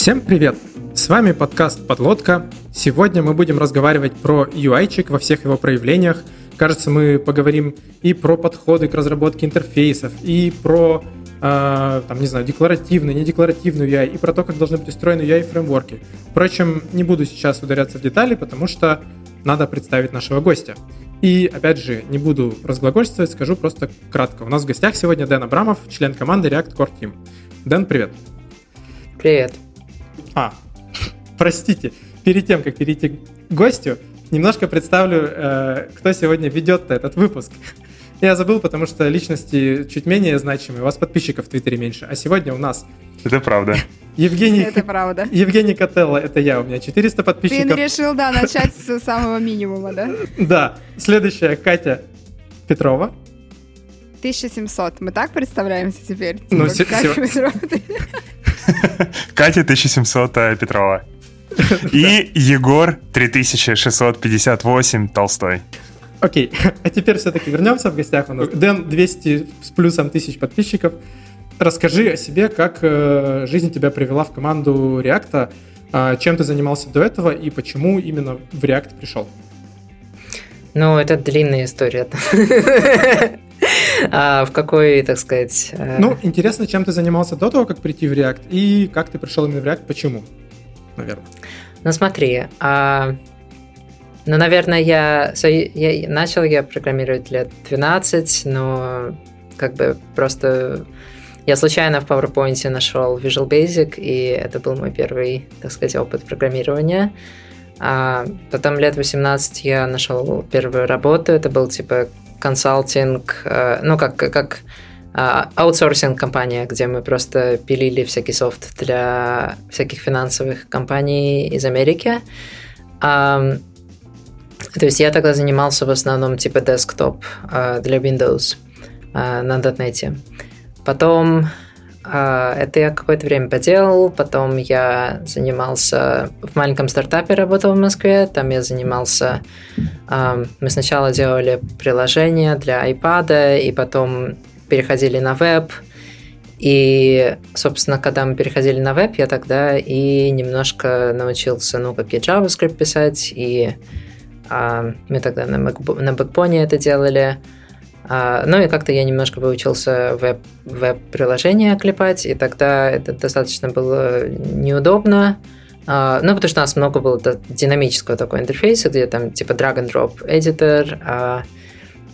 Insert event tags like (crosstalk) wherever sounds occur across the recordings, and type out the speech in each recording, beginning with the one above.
Всем привет! С вами подкаст «Подлодка». Сегодня мы будем разговаривать про UI-чик во всех его проявлениях. Кажется, мы поговорим и про подходы к разработке интерфейсов, и про, э, там, не знаю, декларативную, недекларативную UI, и про то, как должны быть устроены UI-фреймворки. Впрочем, не буду сейчас ударяться в детали, потому что надо представить нашего гостя. И, опять же, не буду разглагольствовать, скажу просто кратко. У нас в гостях сегодня Дэн Абрамов, член команды React Core Team. Дэн, привет. Привет. А, простите, перед тем, как перейти к гостю, немножко представлю, э, кто сегодня ведет этот выпуск. (laughs) Я забыл, потому что личности чуть менее значимые, у вас подписчиков в Твиттере меньше. А сегодня у нас... Это правда. Евгений... Это правда. Евгений Котелло, это я, у меня 400 подписчиков. Ты решил, да, начать с самого минимума, да? Да. Следующая Катя Петрова. 1700. Мы так представляемся теперь? Ну, Типа, Катя Петрова. (laughs) Катя 1700 Петрова. (laughs) И Егор 3658 Толстой. Окей, (laughs) а теперь все-таки вернемся в гостях у нас. Дэн 200 с плюсом тысяч подписчиков. Расскажи о себе, как э, жизнь тебя привела в команду React, а, чем ты занимался до этого и почему именно в React пришел. Ну, это длинная история. А в какой, так сказать... э, Ну, интересно, чем ты занимался до того, как прийти в React, и как ты пришел именно в React, почему, наверное. Ну, смотри, а, ну, наверное, я, я начал я программировать лет 12, но как бы просто я случайно в PowerPoint нашел Visual Basic, и это был мой первый, так сказать, опыт программирования. А потом лет 18 я нашел первую работу, это был типа консалтинг, э, ну как, как а, аутсорсинг компания, где мы просто пилили всякий софт для всяких финансовых компаний из Америки. Ам, то есть я тогда занимался в основном типа десктоп а, для Windows а, на .NET. Потом это я какое-то время поделал, потом я занимался в маленьком стартапе, работал в Москве, там я занимался, а, мы сначала делали приложение для iPad, и потом переходили на веб, и, собственно, когда мы переходили на веб, я тогда и немножко научился, ну, как и JavaScript писать, и а, мы тогда на, Mac- на Backbone это делали, а, ну и как-то я немножко выучился веб, веб-приложения клепать, и тогда это достаточно было неудобно. А, ну, потому что у нас много было динамического такого интерфейса, где там типа drag-and-drop editor, а,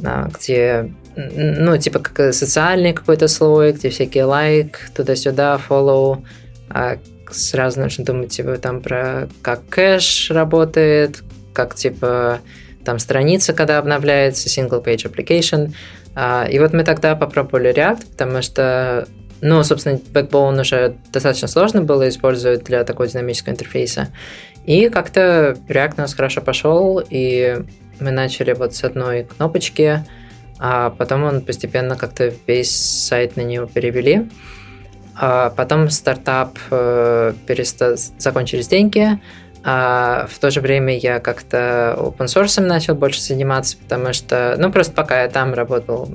а, где, ну, типа как социальный какой-то слой, где всякие лайк, туда-сюда, follow, а, сразу нужно думать типа там про как кэш работает, как типа там страница, когда обновляется, single page application. А, И вот мы тогда попробовали React, потому что, ну, собственно, Backbone уже достаточно сложно было использовать для такого динамического интерфейса. И как-то React у нас хорошо пошел, и мы начали вот с одной кнопочки, а потом он постепенно как-то весь сайт на него перевели. А потом стартап э, переста- закончились деньги, а в то же время я как-то open source начал больше заниматься, потому что, ну, просто пока я там работал,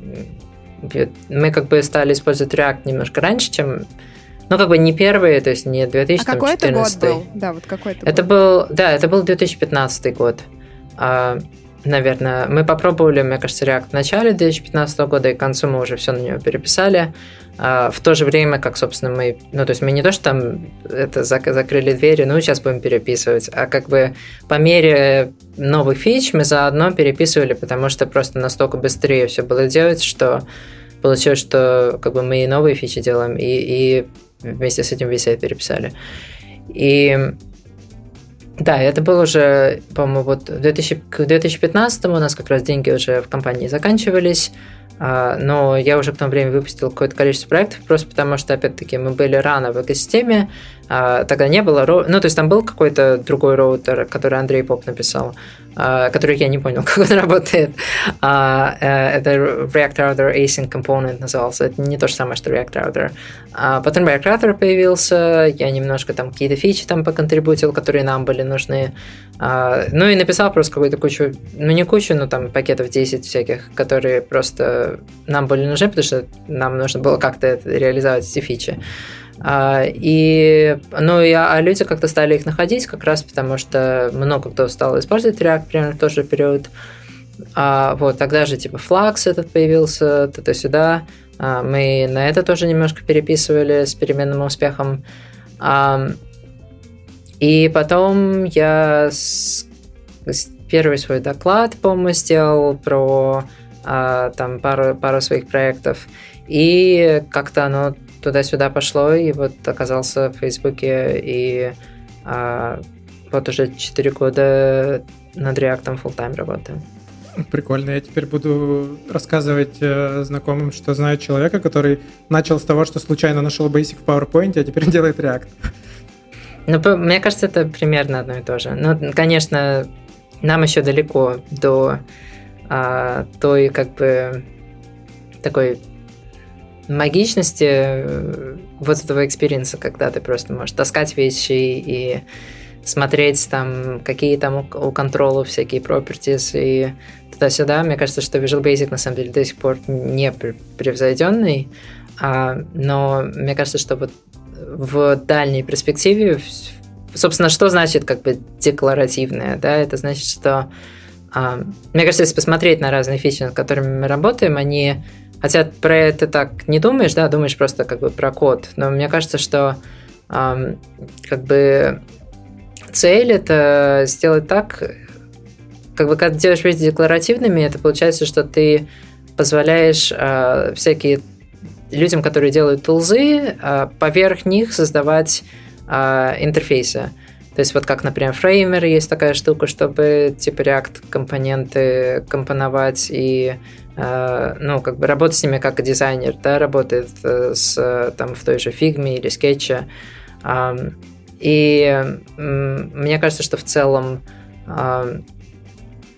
мы как бы стали использовать React немножко раньше, чем, ну, как бы не первые, то есть не А 2014. какой это год был? Да, вот какой это Это год? был, да, это был 2015 год. Наверное, мы попробовали, мне кажется, React в начале 2015 года, и к концу мы уже все на него переписали. А, в то же время, как, собственно, мы... Ну, то есть мы не то, что там это зак- закрыли двери, ну, сейчас будем переписывать, а как бы по мере новых фич мы заодно переписывали, потому что просто настолько быстрее все было делать, что получилось, что как бы мы и новые фичи делаем, и, и вместе с этим весь переписали. И да, это было уже, по-моему, вот в 2000, к 2015 у нас как раз деньги уже в компании заканчивались, а, но я уже к тому времени выпустил какое-то количество проектов, просто потому что, опять-таки, мы были рано в экосистеме, а, тогда не было, ну, то есть там был какой-то другой роутер, который Андрей Поп написал, а, который я не понял, (laughs) как он работает. А, э, Это React Router Async Component назывался, это не то же самое, что React Router. Потом React Router появился, я немножко там какие-то фичи там поконтрибутил, которые нам были нужны. Ну и написал просто какую-то кучу, ну не кучу, но там пакетов 10 всяких, которые просто нам были нужны, потому что нам нужно было как-то реализовать эти фичи. А, и, ну, и, а люди как-то стали их находить как раз потому, что много кто стал использовать React примерно в тот же период. А, вот, тогда же типа Flux этот появился, туда-сюда. А, мы на это тоже немножко переписывали с переменным успехом. А, и потом я с, с первый свой доклад, по-моему, сделал про а, там пару, пару своих проектов. И как-то оно туда-сюда пошло, и вот оказался в Фейсбуке, и а, вот уже 4 года над React full time работаю. Прикольно. Я теперь буду рассказывать э, знакомым, что знаю человека, который начал с того, что случайно нашел Basic в PowerPoint, а теперь (laughs) делает React. Ну, мне кажется, это примерно одно и то же. Ну, конечно, нам еще далеко до а, той, как бы, такой магичности э, вот этого experience 'а, когда ты просто можешь таскать вещи и смотреть там, какие там у контрола всякие properties и туда-сюда. Мне кажется, что Visual Basic на самом деле до сих пор не превзойденный, а, но мне кажется, что вот в дальней перспективе, собственно, что значит как бы декларативное, да, это значит, что а, мне кажется, если посмотреть на разные фичи, над которыми мы работаем, они Хотя про это так не думаешь, да, думаешь просто как бы про код. Но мне кажется, что эм, как бы цель это сделать так, как бы когда делаешь вещи декларативными, это получается, что ты позволяешь э, всякие людям, которые делают тулзы, э, поверх них создавать э, интерфейсы. То есть вот как, например, фреймер есть такая штука, чтобы типа React компоненты компоновать и ну, как бы работать с ними как дизайнер, да, работает э, с, там, в той же фигме или скетче. И мне кажется, что в целом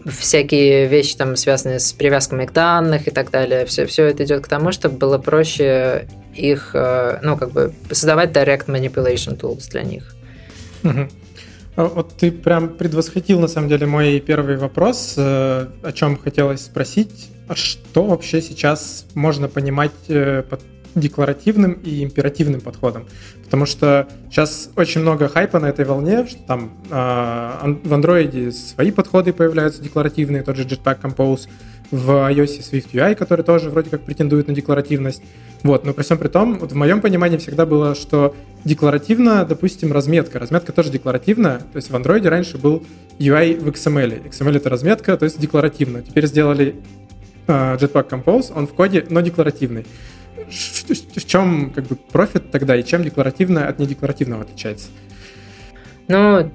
всякие вещи, там, связанные с привязками к данным и так далее, все, все это идет к тому, чтобы было проще их, э, ну, как бы создавать direct manipulation tools для них. Угу. Вот ты прям предвосходил, на самом деле, мой первый вопрос, о чем хотелось спросить. А что вообще сейчас можно понимать э, под декларативным и императивным подходом? Потому что сейчас очень много хайпа на этой волне, что там э, в андроиде свои подходы появляются декларативные, тот же Jetpack Compose, в iOS Swift UI, который тоже вроде как претендует на декларативность. Вот, но при всем при том, вот в моем понимании всегда было, что декларативно, допустим, разметка. Разметка тоже декларативная. То есть в Android раньше был UI в XML. XML это разметка, то есть декларативно. Теперь сделали Э, Jetpack Compose, он в коде, но декларативный. В чем как бы профит тогда и чем декларативное от недекларативного отличается? Ну,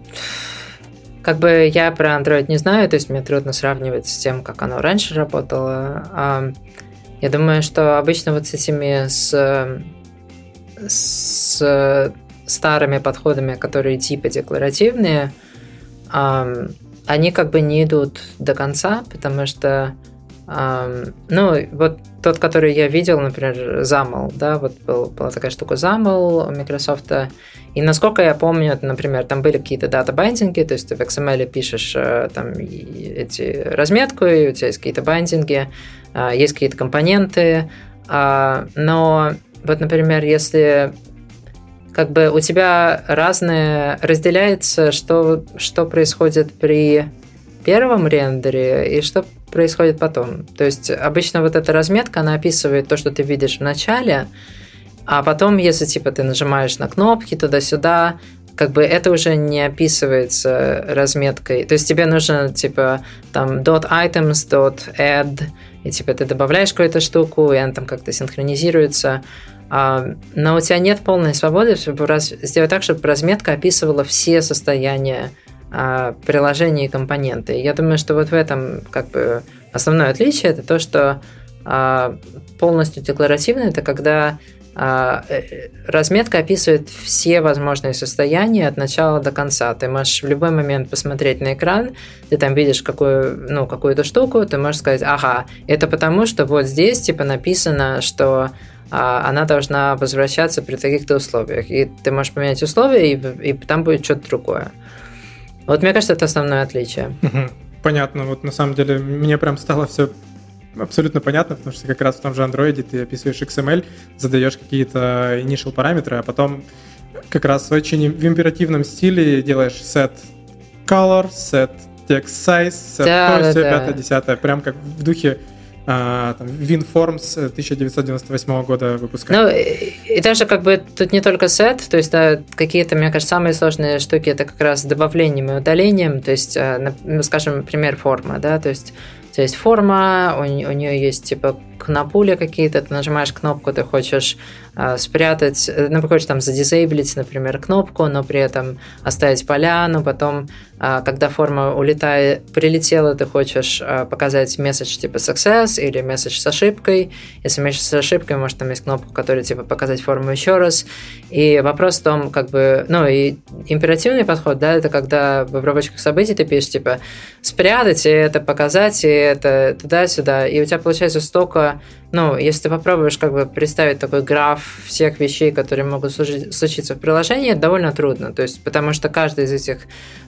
как бы я про Android не знаю, то есть мне трудно сравнивать с тем, как оно раньше работало. Я думаю, что обычно вот с этими с, с старыми подходами, которые типа декларативные, они как бы не идут до конца, потому что ну, вот тот, который я видел, например, ZAML, да, вот был, была такая штука ZAML у Microsoft, и насколько я помню, например, там были какие-то дата-байдинги, то есть ты в XML пишешь э, там эти разметку, и у тебя есть какие-то байдинги, а, есть какие-то компоненты, а, но вот, например, если как бы у тебя разные разделяется, что, что происходит при первом рендере и что происходит потом. То есть обычно вот эта разметка, она описывает то, что ты видишь в начале, а потом, если типа ты нажимаешь на кнопки туда-сюда, как бы это уже не описывается разметкой. То есть тебе нужно типа там .items, .add, и типа ты добавляешь какую-то штуку, и она там как-то синхронизируется. А, но у тебя нет полной свободы раз, сделать так, чтобы разметка описывала все состояния приложения и компоненты. Я думаю, что вот в этом как бы основное отличие это то, что а, полностью декларативно это когда а, э, разметка описывает все возможные состояния от начала до конца. Ты можешь в любой момент посмотреть на экран, ты там видишь какую, ну, какую-то штуку, ты можешь сказать, ага, это потому, что вот здесь типа написано, что она должна возвращаться при таких-то условиях. И ты можешь поменять условия, и, и там будет что-то другое. Вот мне кажется, это основное отличие. Понятно. Вот на самом деле мне прям стало все абсолютно понятно, потому что как раз в том же Android ты описываешь XML, задаешь какие-то initial параметры, а потом как раз очень в императивном стиле делаешь set color, set text size, set да, то, да, все, да. пятое, десятое, прям как в духе а, там, WinForms 1998 года выпуска. Ну, и, даже как бы тут не только сет, то есть да, какие-то, мне кажется, самые сложные штуки это как раз добавлением и удалением, то есть, а, ну, скажем, пример форма, да, то есть тебя есть форма, у, у нее есть типа кнопули какие-то, ты нажимаешь кнопку, ты хочешь спрятать, э, ну, хочешь там задизейблить, например, кнопку, но при этом оставить поляну, потом, а, когда форма улетает, прилетела, ты хочешь а, показать месседж типа success или месседж с ошибкой, если месседж с ошибкой, может, там есть кнопка, которая типа показать форму еще раз, и вопрос в том, как бы, ну, и императивный подход, да, это когда в обработчиках событий ты пишешь, типа, спрятать, и это показать, и это туда-сюда, и у тебя получается столько, ну, если ты попробуешь как бы представить такой граф всех вещей, которые могут случиться в приложении, довольно трудно, то есть, потому что каждое из этих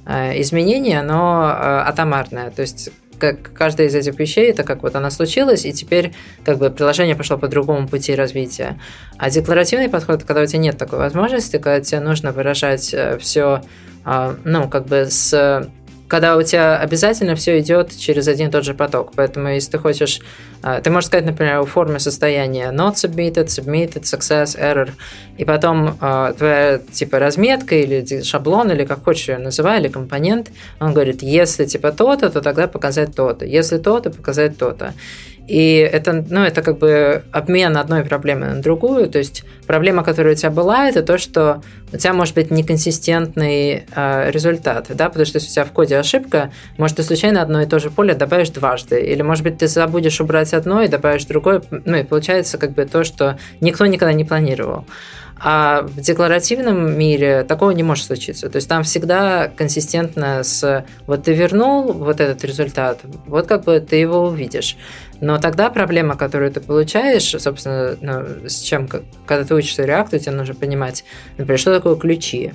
э, изменений, оно э, атомарное, то есть как каждая из этих вещей, это как вот она случилась, и теперь как бы приложение пошло по другому пути развития. А декларативный подход, когда у тебя нет такой возможности, когда тебе нужно выражать все, ну, как бы с когда у тебя обязательно все идет через один и тот же поток. Поэтому, если ты хочешь, а, ты можешь сказать, например, у формы состояния not submitted, submitted, success, error, и потом а, твоя типа разметка или шаблон, или как хочешь ее называй, или компонент, он говорит, если типа то-то, то тогда показать то-то, если то-то, показать то-то. И это, ну, это как бы обмен одной проблемы на другую. То есть проблема, которая у тебя была, это то, что у тебя может быть неконсистентный э, результат, да, потому что если у тебя в коде ошибка, может, ты случайно одно и то же поле добавишь дважды, или, может быть, ты забудешь убрать одно и добавишь другое, ну, и получается как бы то, что никто никогда не планировал. А в декларативном мире такого не может случиться. То есть там всегда консистентно с вот ты вернул вот этот результат, вот как бы ты его увидишь. Но тогда проблема, которую ты получаешь, собственно, ну, с чем, когда ты учишься реакту, тебе нужно понимать, например, что такое ключи.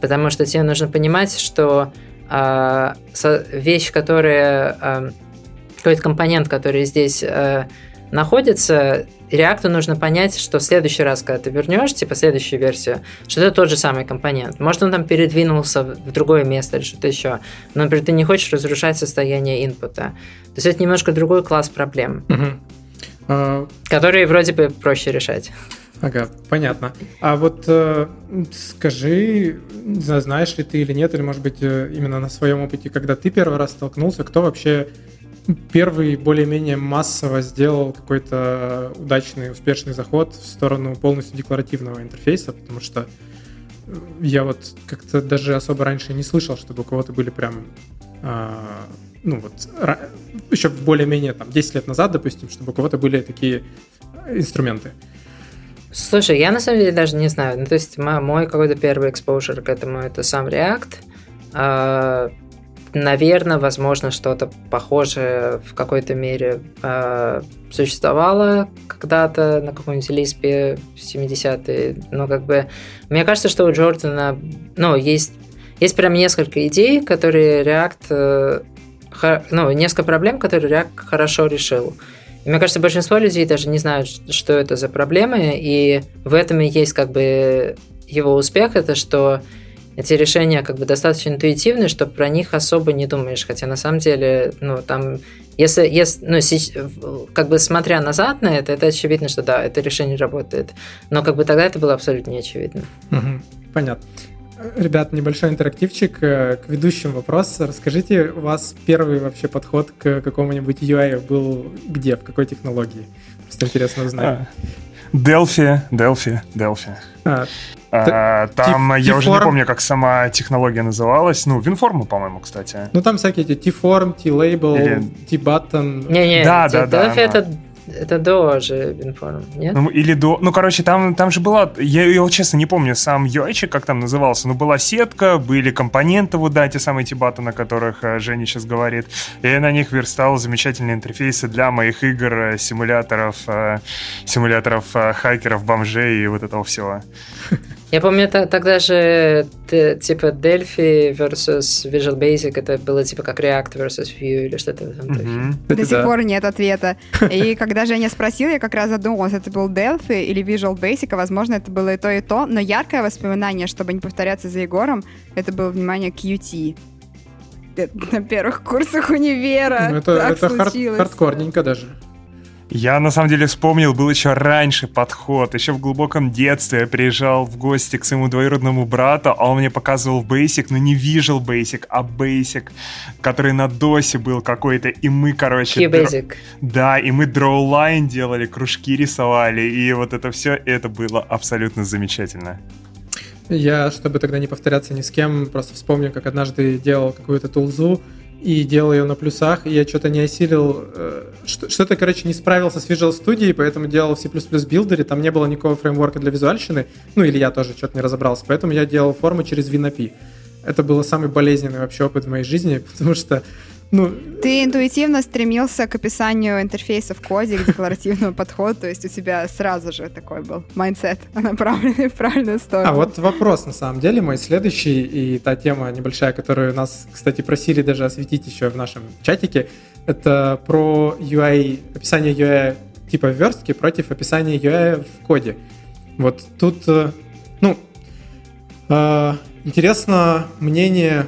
Потому что тебе нужно понимать, что э, вещь, которая э, какой-то компонент, который здесь э, находится, реакту нужно понять, что в следующий раз, когда ты вернешь, типа следующую версию, что это тот же самый компонент. Может, он там передвинулся в другое место или что-то еще. Но, например, ты не хочешь разрушать состояние инпута. То есть это немножко другой класс проблем, угу. а... которые вроде бы проще решать. Ага, понятно. А вот э, скажи, знаешь ли ты или нет, или, может быть, именно на своем опыте, когда ты первый раз столкнулся, кто вообще первый более-менее массово сделал какой-то удачный, успешный заход в сторону полностью декларативного интерфейса, потому что я вот как-то даже особо раньше не слышал, чтобы у кого-то были прям а, ну вот еще более-менее там 10 лет назад, допустим, чтобы у кого-то были такие инструменты. Слушай, я на самом деле даже не знаю. Ну, то есть мой какой-то первый экспозер к этому это сам React. Наверное, возможно, что-то похожее в какой-то мере э, существовало когда-то на каком-нибудь Лиспе в 70-е. Но как бы мне кажется, что у Джордана ну, есть, есть прям несколько идей, которые React... Э, хо, ну, несколько проблем, которые React хорошо решил. И мне кажется, большинство людей даже не знают, что это за проблемы, и в этом и есть как бы его успех, это что эти решения как бы достаточно интуитивны, что про них особо не думаешь, хотя на самом деле, ну, там, если, если ну, как бы смотря назад на это, это очевидно, что да, это решение работает, но как бы тогда это было абсолютно не очевидно. Угу, понятно. Ребят, небольшой интерактивчик к ведущим вопрос. Расскажите, у вас первый вообще подход к какому-нибудь UI был где, в какой технологии? Просто интересно узнать. Delphi, Delphi, Delphi. А, а, там я уже не помню, как сама технология называлась. Ну, WinForm, по-моему, кстати. Ну, там всякие эти T-Form, T-Label. T-Button. Не-не, да, да, да, это это до же WinForm, нет? Ну, или до... Ну, короче, там, там же была... Я ее, честно, не помню сам UI, как там назывался, но была сетка, были компоненты, вот, да, те самые тибаты, на которых э, Женя сейчас говорит. И я на них верстал замечательные интерфейсы для моих игр, э, симуляторов, э, симуляторов хакеров, бомжей и вот этого всего. Я помню, тогда же типа Delphi versus Visual Basic, это было типа как React versus Vue или что-то в этом До сих пор нет ответа. И когда Женя спросил, я как раз задумалась, это был Delphi или Visual Basic, а возможно, это было и то, и то. Но яркое воспоминание, чтобы не повторяться за Егором, это было, внимание, Qt на первых курсах универа. Ну, это это хард, хардкорненько даже. Я на самом деле вспомнил, был еще раньше подход. Еще в глубоком детстве я приезжал в гости к своему двоюродному брату, а он мне показывал Basic, но не Visual Basic, а Basic, который на досе был какой-то. И мы, короче... Q-Basic. Др... Да, и мы drawline делали, кружки рисовали, и вот это все, это было абсолютно замечательно. Я, чтобы тогда не повторяться ни с кем, просто вспомню, как однажды делал какую-то тулзу, и делал ее на плюсах, и я что-то не осилил, э, что-то, короче, не справился с Visual Studio, поэтому делал в C++ билдере, там не было никакого фреймворка для визуальщины, ну или я тоже что-то не разобрался, поэтому я делал формы через WinAPI. Это был самый болезненный вообще опыт в моей жизни, (laughs) потому что ну, Ты интуитивно стремился к описанию интерфейса в коде, к декларативному подходу, то есть у тебя сразу же такой был mindset, (laughs) направленный в правильную сторону. А вот вопрос, на самом деле, мой следующий, и та тема небольшая, которую нас, кстати, просили даже осветить еще в нашем чатике, это про UI, описание UI типа верстки против описания UI в коде. Вот тут, э, ну, э, интересно мнение,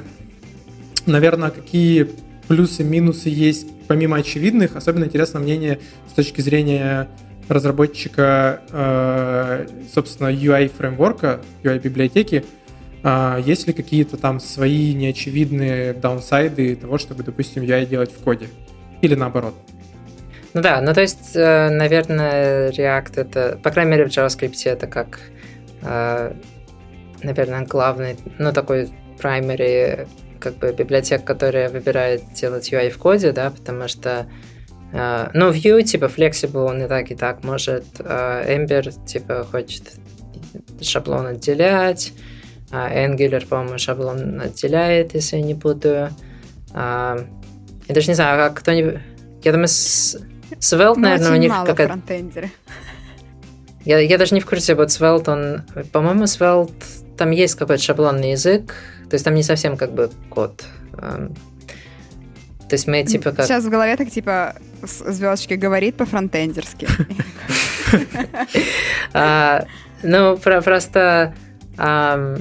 наверное, какие плюсы, минусы есть помимо очевидных. Особенно интересно мнение с точки зрения разработчика, э, собственно, UI-фреймворка, UI-библиотеки. Э, есть ли какие-то там свои неочевидные даунсайды того, чтобы, допустим, UI делать в коде? Или наоборот? Ну да, ну то есть, э, наверное, React это, по крайней мере, в JavaScript это как, наверное, главный, ну такой primary как бы библиотек, которая выбирает делать UI в коде, да, потому что Uh, ну, Vue, типа, Flexible, он и так, и так может. Uh, Ember, типа, хочет шаблон отделять. Uh, Angular, по-моему, шаблон отделяет, если я не путаю. Uh, я даже не знаю, а кто-нибудь... Я думаю, с... Svelte, наверное, у них какая-то... Я, я даже не в курсе, вот Svelte, он... По-моему, Svelte... Там есть какой-то шаблонный язык, то есть там не совсем как бы код. Эм, то есть мы типа как... Сейчас в голове так типа звездочки говорит по-фронтендерски. (laughs) А, ну, просто... Я,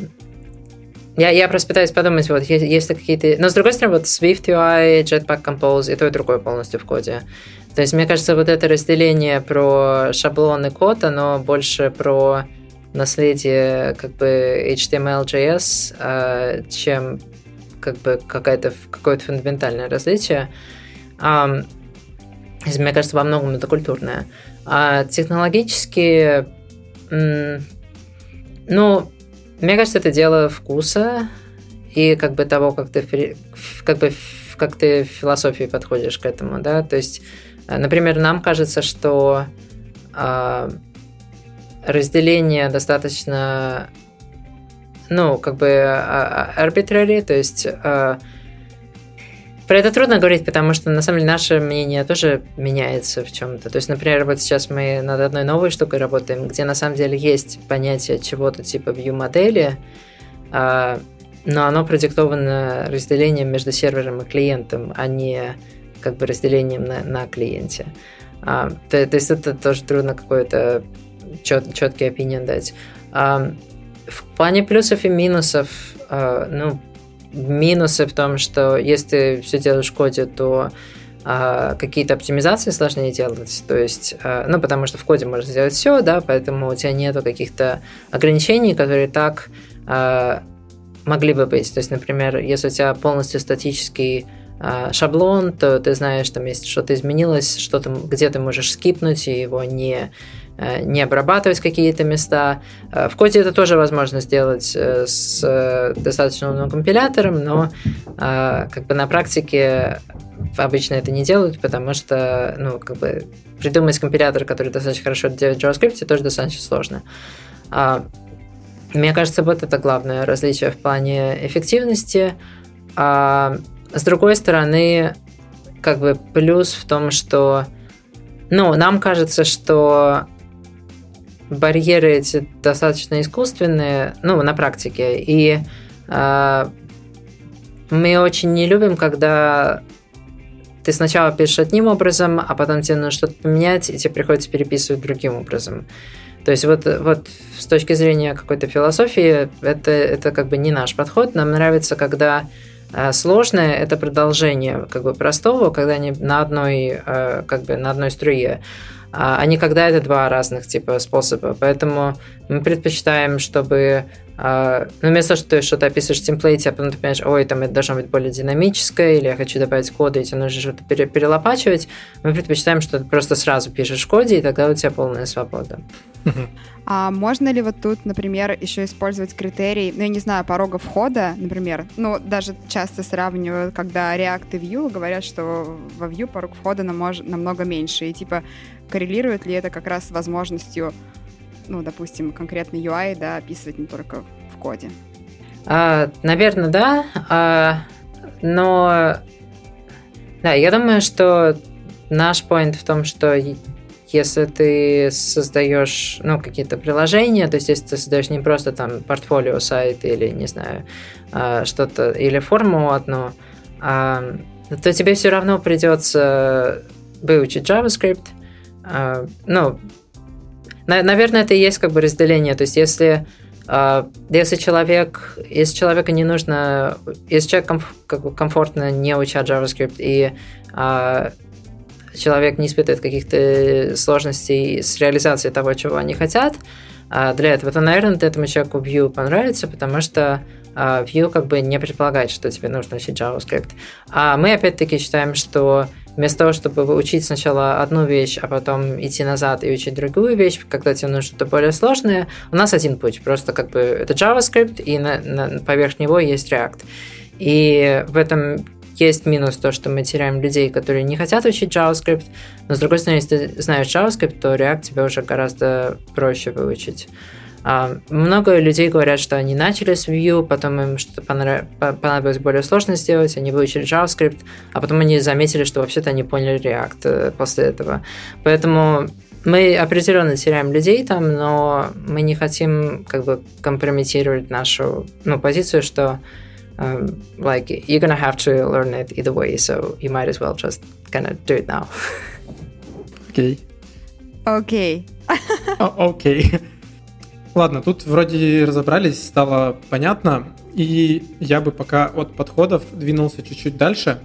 я просто пытаюсь подумать, вот, есть, есть ли какие-то... Но, с другой стороны, вот Swift UI, Jetpack Compose, и то, и другое полностью в коде. То есть, мне кажется, вот это разделение про шаблоны код, оно больше про наследие как бы HTML, JS, а, чем как бы какое-то какое-то фундаментальное различие. Мне кажется, во многом это культурное. А технологически, ну, мне кажется, это дело вкуса и как бы того, как ты как бы как ты в философии подходишь к этому, да. То есть, например, нам кажется, что а, разделение достаточно, ну, как бы а, а, arbitrary, то есть а, про это трудно говорить, потому что на самом деле наше мнение тоже меняется в чем-то. То есть, например, вот сейчас мы над одной новой штукой работаем, где на самом деле есть понятие чего-то типа view модели, но оно продиктовано разделением между сервером и клиентом, а не как бы разделением на, на клиенте. то, то есть это тоже трудно какое-то чет, четкий opinion дать. А, в плане плюсов и минусов, а, ну, минусы в том, что если ты все делаешь в коде, то а, какие-то оптимизации сложнее делать. То есть, а, ну, потому что в коде можно сделать все, да, поэтому у тебя нету каких-то ограничений, которые так а, могли бы быть. То есть, например, если у тебя полностью статический а, шаблон, то ты знаешь, там есть что-то изменилось, что-то где ты можешь скипнуть и его не не обрабатывать какие-то места. Э, в коде это тоже возможно сделать э, с достаточно умным компилятором, но как бы на практике обычно это не делают, потому что, ну, как бы придумать компилятор, который достаточно хорошо делает в JavaScript, тоже достаточно сложно. А, мне кажется, вот это главное различие в плане эффективности. А с другой стороны, как бы плюс в том, что ну, нам кажется, что барьеры эти достаточно искусственные, ну, на практике. И э, мы очень не любим, когда ты сначала пишешь одним образом, а потом тебе нужно что-то поменять, и тебе приходится переписывать другим образом. То есть вот, вот с точки зрения какой-то философии это, это как бы не наш подход. Нам нравится, когда э, сложное – это продолжение как бы простого, когда они на одной, э, как бы на одной струе а не когда это два разных типа способа. Поэтому мы предпочитаем, чтобы а, ну, вместо того, что ты что-то описываешь в темплейте, а потом ты понимаешь, ой, там это должно быть более динамическое, или я хочу добавить коды, и тебе нужно что-то перелопачивать, мы предпочитаем, что ты просто сразу пишешь в коде, и тогда у тебя полная свобода. (laughs) А можно ли вот тут, например, еще использовать критерий, ну, я не знаю, порога входа, например, ну, даже часто сравнивают, когда React и Vue говорят, что во Vue порог входа намного меньше, и типа коррелирует ли это как раз с возможностью ну, допустим, конкретный UI, да, описывать не только в коде? А, наверное, да. А, но да, я думаю, что наш point в том, что если ты создаешь, ну, какие-то приложения, то есть если ты создаешь не просто там портфолио сайт или, не знаю, а, что-то, или форму одну, а, то тебе все равно придется выучить JavaScript. А, ну, Наверное, это и есть как бы разделение. То есть, если а, если человек, если человеку не нужно, если человек комф, как бы комфортно не учат JavaScript и а, человек не испытывает каких-то сложностей с реализацией того, чего они хотят, а, для этого, то, наверное, этому человеку Vue понравится, потому что Vue как бы не предполагает, что тебе нужно учить JavaScript. А мы опять-таки считаем, что Вместо того, чтобы учить сначала одну вещь, а потом идти назад и учить другую вещь, когда тебе нужно что-то более сложное, у нас один путь. Просто как бы это JavaScript, и на, на, поверх него есть React. И в этом есть минус то, что мы теряем людей, которые не хотят учить JavaScript, но с другой стороны, если ты знаешь JavaScript, то React тебе уже гораздо проще выучить. А, много людей говорят, что они начали с Vue, потом им что-то понадобилось более сложно сделать, они выучили JavaScript, а потом они заметили, что вообще-то они поняли React э, после этого. Поэтому мы определенно теряем людей там, но мы не хотим как бы компрометировать нашу ну, позицию, что um, like you're gonna have to learn it either way, so you might as well just kind of do it now. Окей. Окей. Окей. Ладно, тут вроде разобрались, стало понятно. И я бы пока от подходов двинулся чуть-чуть дальше.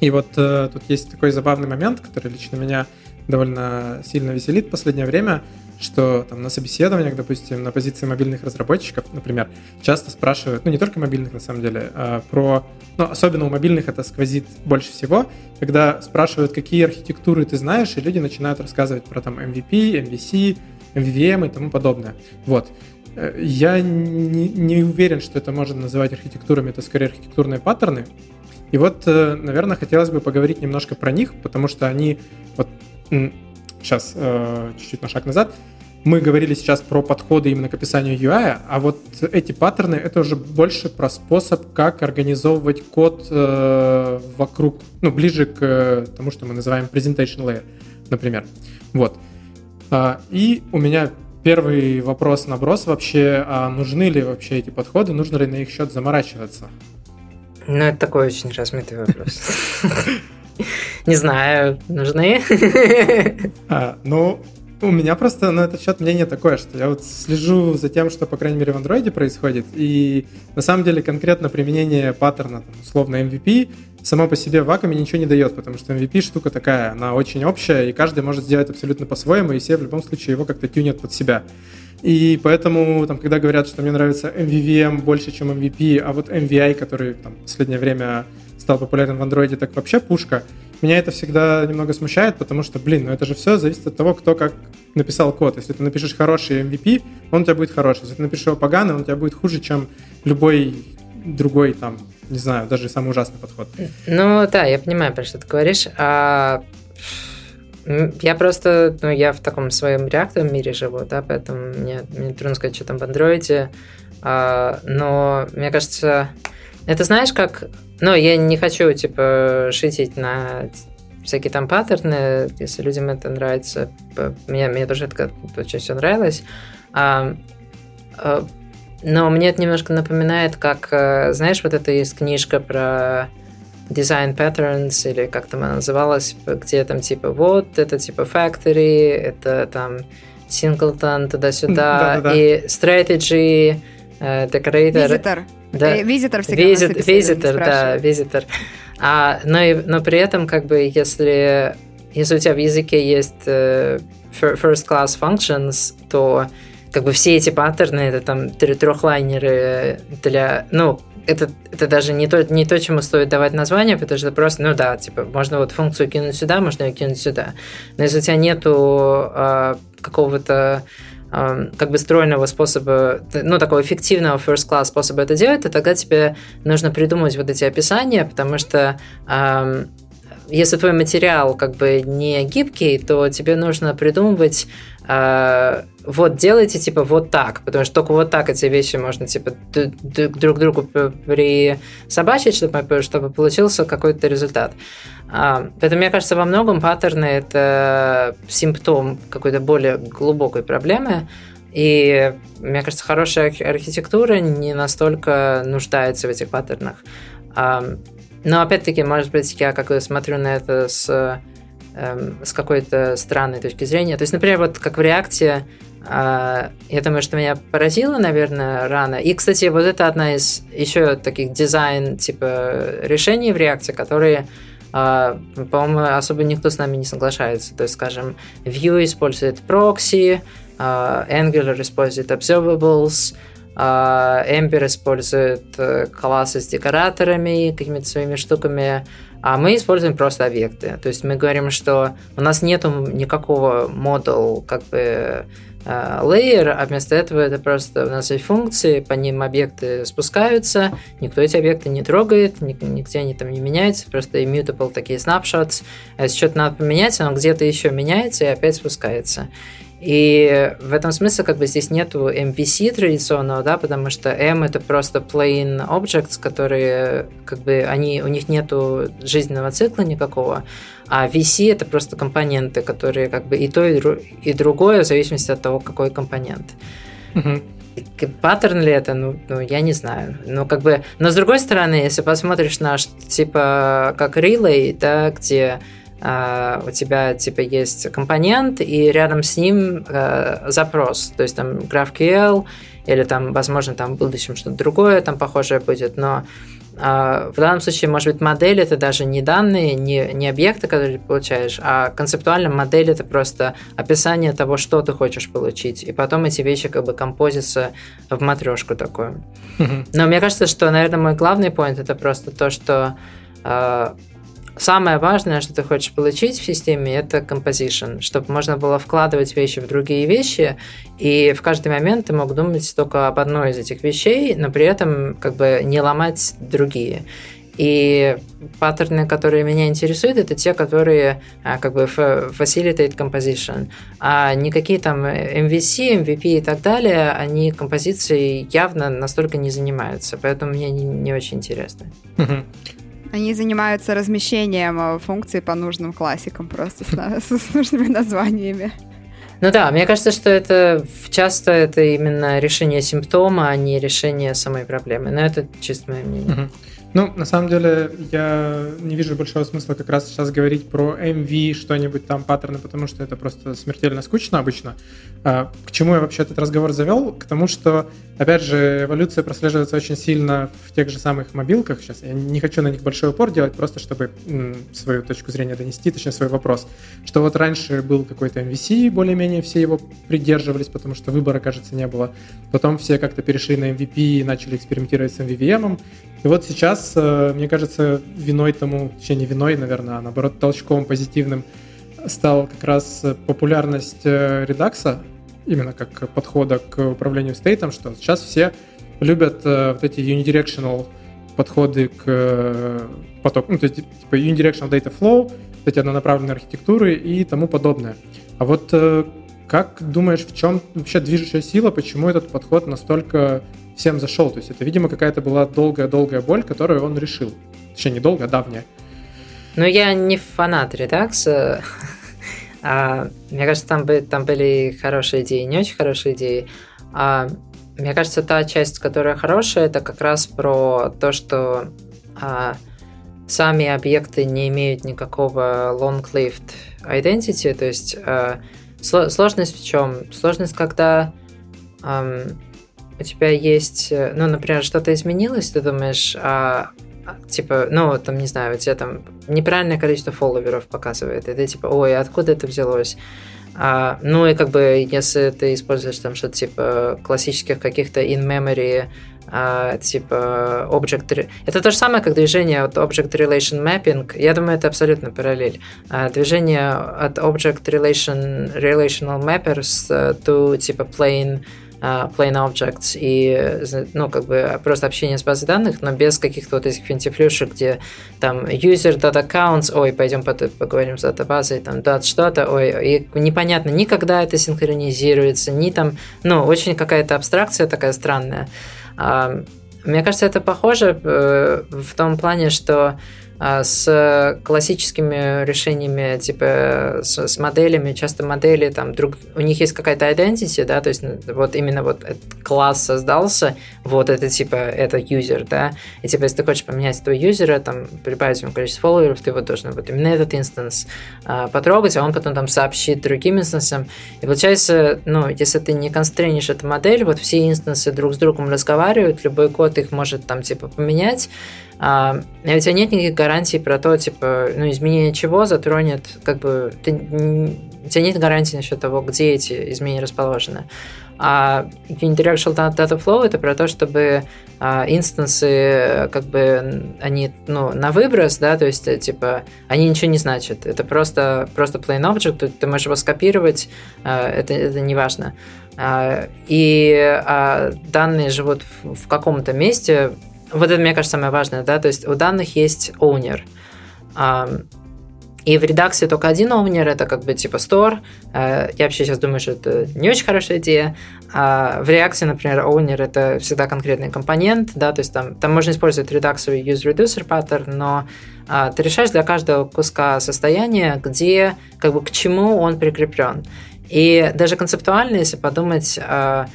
И вот э, тут есть такой забавный момент, который лично меня довольно сильно веселит в последнее время, что там на собеседованиях, допустим, на позиции мобильных разработчиков, например, часто спрашивают, ну не только мобильных на самом деле, а про, ну особенно у мобильных это сквозит больше всего, когда спрашивают, какие архитектуры ты знаешь, и люди начинают рассказывать про там MVP, MVC, MVVM и тому подобное. Вот. Э, я не, не уверен, что это можно называть архитектурами, это скорее архитектурные паттерны. И вот, э, наверное, хотелось бы поговорить немножко про них, потому что они вот сейчас э, чуть-чуть на шаг назад. Мы говорили сейчас про подходы именно к описанию UI, а вот эти паттерны это уже больше про способ, как организовывать код вокруг, ну, ближе к тому, что мы называем presentation layer, например. Вот. А, и у меня первый вопрос наброс вообще, а нужны ли вообще эти подходы, нужно ли на их счет заморачиваться? Ну, это такой очень размытый вопрос. (laughs) Не знаю, нужны? А, ну, у меня просто на этот счет мнение такое, что я вот слежу за тем, что, по крайней мере, в андроиде происходит, и на самом деле конкретно применение паттерна, там, условно, MVP, само по себе в вакууме ничего не дает, потому что MVP штука такая, она очень общая, и каждый может сделать абсолютно по-своему, и все в любом случае его как-то тюнят под себя. И поэтому, там, когда говорят, что мне нравится MVVM больше, чем MVP, а вот MVI, который там, в последнее время стал популярен в андроиде, так вообще пушка, меня это всегда немного смущает, потому что, блин, ну это же все зависит от того, кто как написал код. Если ты напишешь хороший MVP, он у тебя будет хороший. Если ты напишешь его поганый, он у тебя будет хуже, чем любой другой там, не знаю, даже самый ужасный подход. Ну да, я понимаю, про что ты говоришь. А... Я просто, ну, я в таком своем реактовом мире живу, да, поэтому мне, мне трудно сказать, что там в андроиде. А, но мне кажется, это знаешь, как... Ну, я не хочу, типа, шитить на всякие там паттерны, если людям это нравится, мне, мне тоже это очень все нравилось. А, а, но мне это немножко напоминает, как, э, знаешь, вот это есть книжка про Design Patterns, или как там она называлась, где там типа вот, это типа Factory, это там Singleton, туда-сюда, и Strategy, uh, Decorator. Visitor. Да. Visitor всегда Visit, Visitor, да, Visitor. А, но, и, но при этом, как бы, если, если у тебя в языке есть uh, first class functions, то как бы все эти паттерны, это там трехлайнеры для, ну, это, это даже не то, не то, чему стоит давать название, потому что просто, ну да, типа, можно вот функцию кинуть сюда, можно ее кинуть сюда. Но если у тебя нету э, какого-то э, как бы стройного способа, ну, такого эффективного first class способа это делать, то тогда тебе нужно придумать вот эти описания, потому что э, если твой материал как бы не гибкий, то тебе нужно придумывать э, вот делайте типа вот так, потому что только вот так эти вещи можно типа друг другу присобачить, чтобы, чтобы получился какой-то результат. А, поэтому, мне кажется, во многом паттерны – это симптом какой-то более глубокой проблемы, и, мне кажется, хорошая архитектура не настолько нуждается в этих паттернах. Но, опять-таки, может быть, я как бы смотрю на это с эм, с какой-то странной точки зрения. То есть, например, вот как в реакте а, я думаю, что меня поразило, наверное, рано. И, кстати, вот это одна из еще таких дизайн типа решений в реакте, которые а, по-моему, особо никто с нами не соглашается. То есть, скажем, Vue использует прокси, а, Angular использует observables, Ember использует э, классы с декораторами, какими-то своими штуками, а мы используем просто объекты. То есть мы говорим, что у нас нету никакого модул, как бы Э, layer, а вместо этого это просто у нас есть функции, по ним объекты спускаются, никто эти объекты не трогает, нигде они там не меняются, просто immutable такие snapshots. А если что-то надо поменять, оно где-то еще меняется и опять спускается. И в этом смысле как бы здесь нету MVC традиционного, да, потому что M это просто plain objects, которые как бы они, у них нету жизненного цикла никакого, а VC это просто компоненты, которые как бы и то, и, дру, и другое в зависимости от того, какой компонент. Паттерн ли это? Ну, ну, я не знаю. Ну, как бы... Но с другой стороны, если посмотришь на типа как Relay, да, где у тебя типа есть компонент и рядом с ним uh, запрос, то есть там GraphQL или там, возможно, там в будущем что-то другое там похожее будет, но uh, в данном случае, может быть, модель это даже не данные, не, не объекты, которые ты получаешь, а концептуально модель это просто описание того, что ты хочешь получить, и потом эти вещи как бы композятся в матрешку такую. Но мне кажется, что, наверное, мой главный point это просто то, что Самое важное, что ты хочешь получить в системе, это composition, чтобы можно было вкладывать вещи в другие вещи, и в каждый момент ты мог думать только об одной из этих вещей, но при этом как бы не ломать другие. И паттерны, которые меня интересуют, это те, которые а, как бы facilitate composition. А никакие там MVC, MVP и так далее, они композицией явно настолько не занимаются. Поэтому мне не, не очень интересно. Они занимаются размещением э, функций по нужным классикам просто с, (laughs) с нужными названиями. Ну да, мне кажется, что это часто это именно решение симптома, а не решение самой проблемы. Но это чисто мое мнение. Угу. Ну, на самом деле, я не вижу большого смысла как раз сейчас говорить про MV, что-нибудь там, паттерны, потому что это просто смертельно скучно обычно. А, к чему я вообще этот разговор завел? К тому, что, опять же, эволюция прослеживается очень сильно в тех же самых мобилках. Сейчас я не хочу на них большой упор делать, просто чтобы свою точку зрения донести, точнее, свой вопрос. Что вот раньше был какой-то MVC, более-менее все его придерживались, потому что выбора, кажется, не было. Потом все как-то перешли на MVP и начали экспериментировать с MVVM. И вот сейчас, э, мне кажется, виной тому, точнее не виной, наверное, а наоборот толчком позитивным стал как раз популярность э, редакса, именно как подхода к управлению стейтом, что сейчас все любят э, вот эти unidirectional подходы к потоку, ну, то есть типа unidirectional data flow, вот эти однонаправленные архитектуры и тому подобное. А вот как думаешь, в чем вообще движущая сила, почему этот подход настолько всем зашел. То есть это, видимо, какая-то была долгая-долгая боль, которую он решил. Точнее, не долгая, а давняя. Ну, я не фанат редакса. (laughs) а, мне кажется, там, бы, там были хорошие идеи, не очень хорошие идеи. А, мне кажется, та часть, которая хорошая, это как раз про то, что а, сами объекты не имеют никакого long-lived identity, то есть а, сложность в чем? Сложность, когда а, у тебя есть, ну, например, что-то изменилось, ты думаешь, а, типа, ну, там, не знаю, у тебя там неправильное количество фолловеров показывает, и ты типа, ой, откуда это взялось? А, ну и как бы, если ты используешь там что-то типа классических каких-то in-memory а, типа Object... Это то же самое, как движение от Object Relation Mapping. Я думаю, это абсолютно параллель. А, движение от Object Relation Relational Mappers to типа uh, plain objects и, ну, как бы просто общение с базой данных, но без каких-то вот этих финтифлюшек, где там user data accounts, ой, пойдем поговорим с датабазой, там dot что-то, ой, и непонятно никогда это синхронизируется, ни там, ну, очень какая-то абстракция такая странная. Uh, мне кажется, это похоже э, в том плане, что а, с классическими решениями, типа с, с моделями, часто модели там друг, у них есть какая-то identity, да, то есть вот именно вот класс создался, вот это типа это юзер, да, и типа если ты хочешь поменять этого юзера, там прибавить ему количество фолловеров, ты вот должен вот именно этот инстанс а, потрогать, а он потом там сообщит другим инстансам, и получается, ну, если ты не констрейнишь эту модель, вот все инстансы друг с другом разговаривают, любой код их может там типа поменять, а, у тебя нет никаких гарантий про то, типа, ну, изменение чего затронет, как бы, ты, у тебя нет гарантии насчет того, где эти изменения расположены. А Unidirectional Data Flow это про то, чтобы а, инстансы, как бы, они, ну, на выброс, да, то есть, типа, они ничего не значат. Это просто, просто plain object, ты можешь его скопировать, а, это, это не важно. А, и а, данные живут в, в каком-то месте, вот это, мне кажется, самое важное, да, то есть у данных есть owner. И в редакции только один owner, это как бы типа store. Э, я вообще сейчас думаю, что это не очень хорошая идея. А в реакции, например, owner это всегда конкретный компонент, да, то есть там, там можно использовать редакцию use-reducer pattern, но а, ты решаешь для каждого куска состояния, где, как бы, к чему он прикреплен. И даже концептуально, если подумать, а,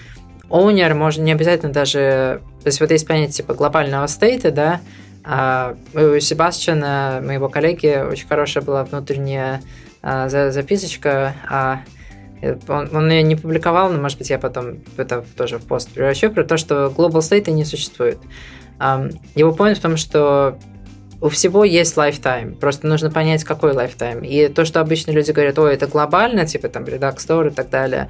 Owner можно не обязательно даже... То есть вот есть понятие типа глобального стейта, да, а у Себастьяна, моего коллеги, очень хорошая была внутренняя а, записочка, а он, он ее не публиковал, но, может быть, я потом это тоже в пост превращу, про то, что global state не существует. Его point в том, что у всего есть lifetime, просто нужно понять, какой lifetime. И то, что обычно люди говорят, ой, это глобально, типа там Redux Store и так далее,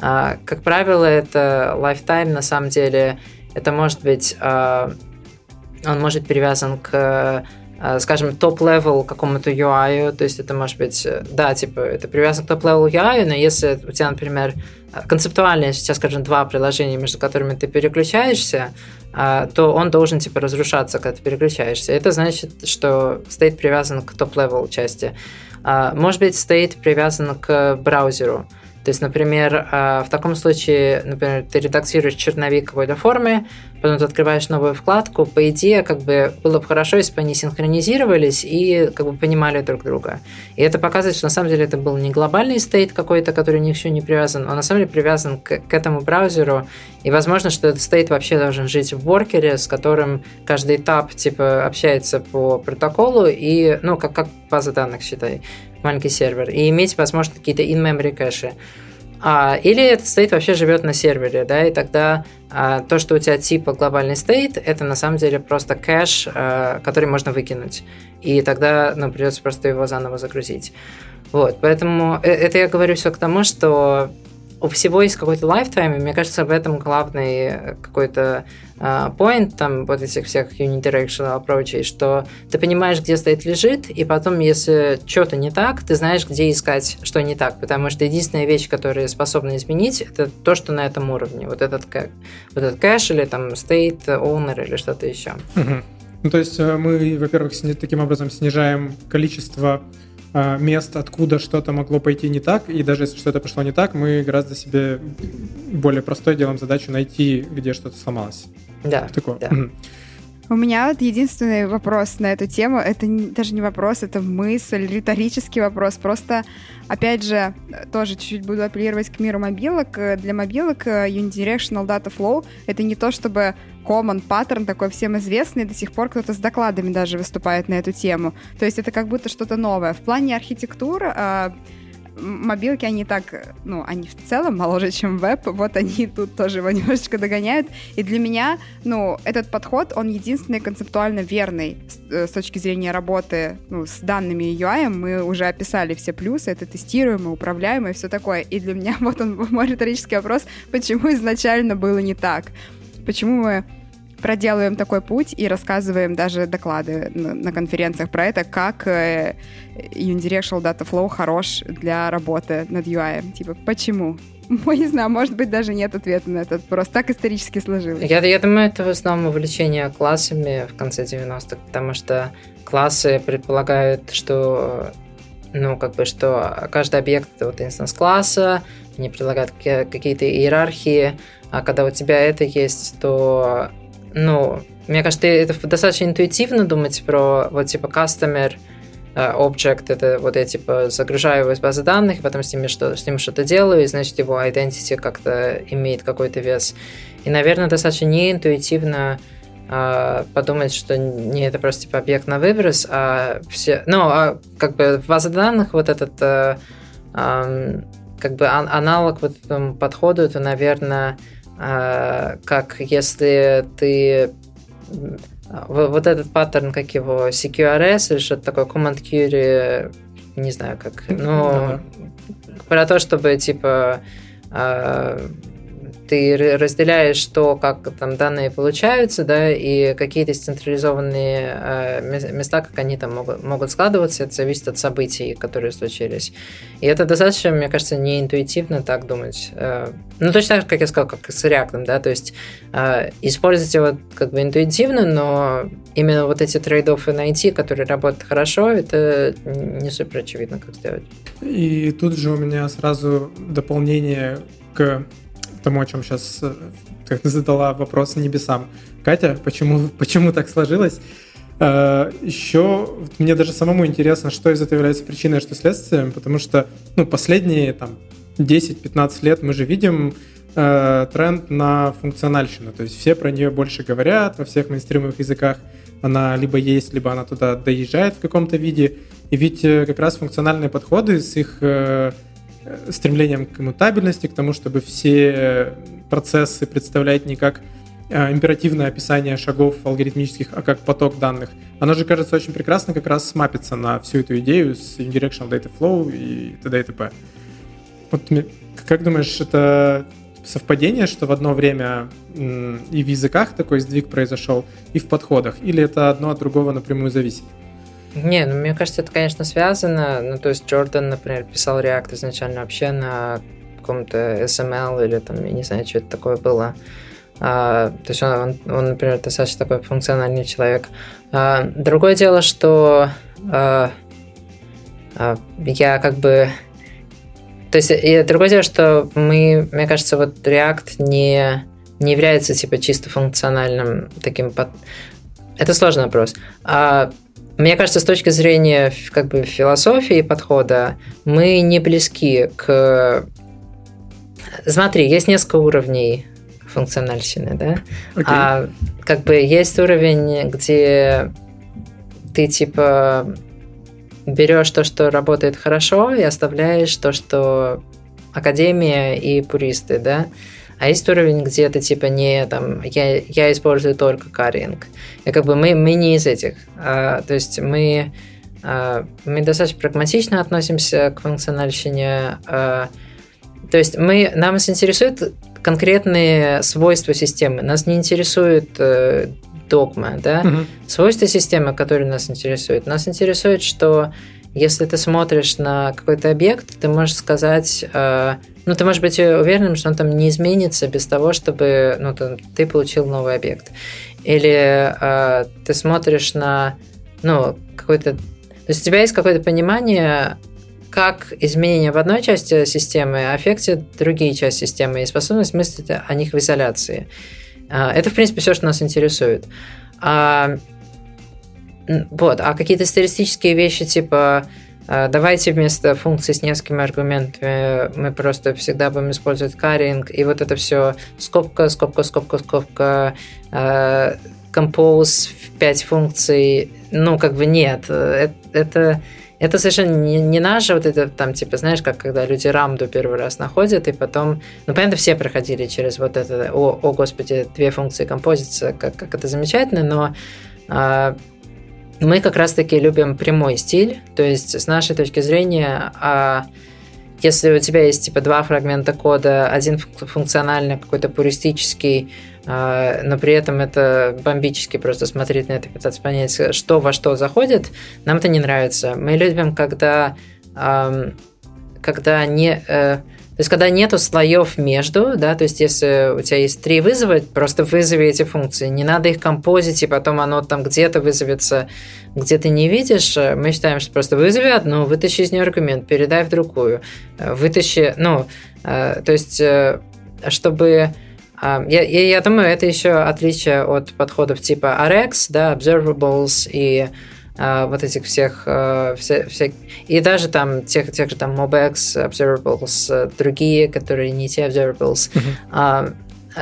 а, как правило, это lifetime, на самом деле, это может быть, а, он может быть привязан к а, скажем, top-level какому-то UI, то есть это может быть, да, типа, это привязано к top-level UI, но если у тебя, например, концептуально, сейчас, скажем, два приложения, между которыми ты переключаешься, то он должен, типа, разрушаться, когда ты переключаешься. Это значит, что state привязан к top-level части. Может быть, state привязан к браузеру. То есть, например, а, в таком случае, например, ты редактируешь черновик какой-то формы, потом ты открываешь новую вкладку, по идее, как бы было бы хорошо, если бы они синхронизировались и как бы понимали друг друга. И это показывает, что на самом деле это был не глобальный стейт какой-то, который ни к чему не привязан, а на самом деле привязан к, к этому браузеру. И возможно, что этот стейт вообще должен жить в воркере, с которым каждый этап типа общается по протоколу и, ну, как, как база данных, считай маленький сервер, и иметь, возможно, какие-то in-memory кэши. А, или этот стейт вообще живет на сервере, да, и тогда а, то, что у тебя типа глобальный стейт, это на самом деле просто кэш, а, который можно выкинуть. И тогда ну, придется просто его заново загрузить. Вот, поэтому э, это я говорю все к тому, что у всего есть какой-то lifetime, и мне кажется, в этом главный какой-то uh, point там вот этих всех unidirectional approach, что ты понимаешь, где стоит лежит, и потом, если что-то не так, ты знаешь, где искать, что не так, потому что единственная вещь, которая способна изменить, это то, что на этом уровне, вот этот, вот этот кэш или там state owner или что-то еще. Угу. Ну, то есть э, мы, во-первых, таким образом снижаем количество а, мест, откуда что-то могло пойти не так, и даже если что-то пошло не так, мы гораздо себе более простой делаем задачу найти, где что-то сломалось. Да. Такое. Да. У меня вот единственный вопрос на эту тему, это не, даже не вопрос, это мысль, риторический вопрос. Просто, опять же, тоже чуть-чуть буду апеллировать к миру мобилок. Для мобилок э, Unidirectional Data Flow — это не то, чтобы common паттерн такой всем известный, до сих пор кто-то с докладами даже выступает на эту тему. То есть это как будто что-то новое. В плане архитектуры мобилки, они так, ну, они в целом моложе, чем веб, вот они тут тоже его (laughs) немножечко догоняют. И для меня, ну, этот подход, он единственный концептуально верный с, э, с точки зрения работы ну, с данными UI. Мы уже описали все плюсы, это тестируемо, управляемо и все такое. И для меня (laughs) вот он мой риторический вопрос, почему изначально было не так? Почему мы проделываем такой путь и рассказываем даже доклады на, на конференциях про это, как э, Unidirectional Data Flow хорош для работы над UI. Типа, почему? (laughs) Ой, не знаю, может быть, даже нет ответа на этот вопрос. Так исторически сложилось. Я, я думаю, это в основном увлечение классами в конце 90-х, потому что классы предполагают, что ну, как бы, что каждый объект это вот инстанс класса, они предлагают какие-то иерархии, а когда у тебя это есть, то ну, мне кажется, это достаточно интуитивно думать про вот типа customer э, object, это вот я типа загружаю его из базы данных, потом с, ними что, с ним что-то делаю, и значит его identity как-то имеет какой-то вес. И, наверное, достаточно неинтуитивно э, подумать, что не это просто типа объект на выброс, а все... Ну, а как бы в базе данных вот этот э, э, как бы аналог вот этому подходу, это, наверное, как если ты вот этот паттерн, как его, CQRS или что-то такое, Command Query, не знаю как, ну, про то, чтобы, типа, а, ты разделяешь то, как там данные получаются, да, и какие-то централизованные э, места, как они там могут, могут складываться, это зависит от событий, которые случились. И это достаточно, мне кажется, неинтуитивно так думать. Э, ну, точно так же, как я сказал, как с React, да, то есть э, использовать его как бы интуитивно, но именно вот эти трейд-оффы найти, которые работают хорошо, это не супер очевидно, как сделать. И тут же у меня сразу дополнение к тому, о чем сейчас э, ты задала вопрос небесам. Катя, почему, почему так сложилось? Э, Еще мне даже самому интересно, что из этого является причиной, что следствием, потому что ну, последние там, 10-15 лет мы же видим э, тренд на функциональщину, то есть все про нее больше говорят во всех мейнстримовых языках, она либо есть, либо она туда доезжает в каком-то виде, и ведь э, как раз функциональные подходы с их Э, стремлением к иммутабельности, к тому, чтобы все процессы представлять не как э, императивное описание шагов алгоритмических, а как поток данных. Оно же, кажется, очень прекрасно как раз смапится на всю эту идею с Unidirectional Data Flow и т.д. и т.п. Вот как думаешь, это совпадение, что в одно время и в языках такой сдвиг произошел, и в подходах? Или это одно от другого напрямую зависит? Не, ну мне кажется, это, конечно, связано. Ну, то есть Джордан, например, писал React изначально вообще на каком-то SML или там, я не знаю, что это такое было. А, то есть он, он, он, например, достаточно такой функциональный человек. А, другое дело, что а, а, я как бы... То есть, и другое дело, что мы, мне кажется, вот React не, не является типа чисто функциональным таким... Под... Это сложный вопрос. А мне кажется, с точки зрения как бы философии подхода, мы не близки к... Смотри, есть несколько уровней функциональщины, да? Okay. А как бы есть уровень, где ты типа берешь то, что работает хорошо, и оставляешь то, что академия и пуристы, да? А есть уровень, где это типа не там, я, я использую только каринг. И как бы мы, мы не из этих. А, то есть мы, а, мы достаточно прагматично относимся к функциональщине. А, то есть мы, нам интересуют конкретные свойства системы. Нас не интересует э, догма, да? Угу. Свойства системы, которые нас интересуют. Нас интересует, что если ты смотришь на какой-то объект, ты можешь сказать, э, ну, ты можешь быть уверенным, что он там не изменится без того, чтобы ну, ты, ты получил новый объект. Или э, ты смотришь на, ну, какой-то... То есть у тебя есть какое-то понимание, как изменения в одной части системы аффектят другие части системы и способность мыслить о них в изоляции. Э, это, в принципе, все, что нас интересует. А, вот, а какие-то стилистические вещи, типа а, давайте вместо функции с несколькими аргументами мы просто всегда будем использовать каринг, и вот это все скобка, скобка, скобка, скобка, а, compose, 5 функций, ну, как бы нет. Это, это, это совершенно не, не наше, вот это там, типа, знаешь, как когда люди рамду первый раз находят, и потом, ну, понятно, все проходили через вот это, о, о господи, две функции композиция, как, как это замечательно, но а, мы как раз-таки любим прямой стиль, то есть с нашей точки зрения, а если у тебя есть типа два фрагмента кода, один функциональный, какой-то пуристический, а, но при этом это бомбически просто смотреть на это, пытаться понять, что во что заходит, нам это не нравится. Мы любим, когда, когда не э, то есть, когда нету слоев между, да, то есть, если у тебя есть три вызова, просто вызови эти функции. Не надо их композить, и потом оно там где-то вызовется, где ты не видишь. Мы считаем, что просто вызови одну, вытащи из нее аргумент, передай в другую. Вытащи, ну, э, то есть, э, чтобы... А, я, я, я думаю, это еще отличие от подходов типа RX, да, Observables и а, вот этих всех, а, все, все, и даже там тех, тех же там MobX, Observables, а, другие, которые не те Observables, mm-hmm.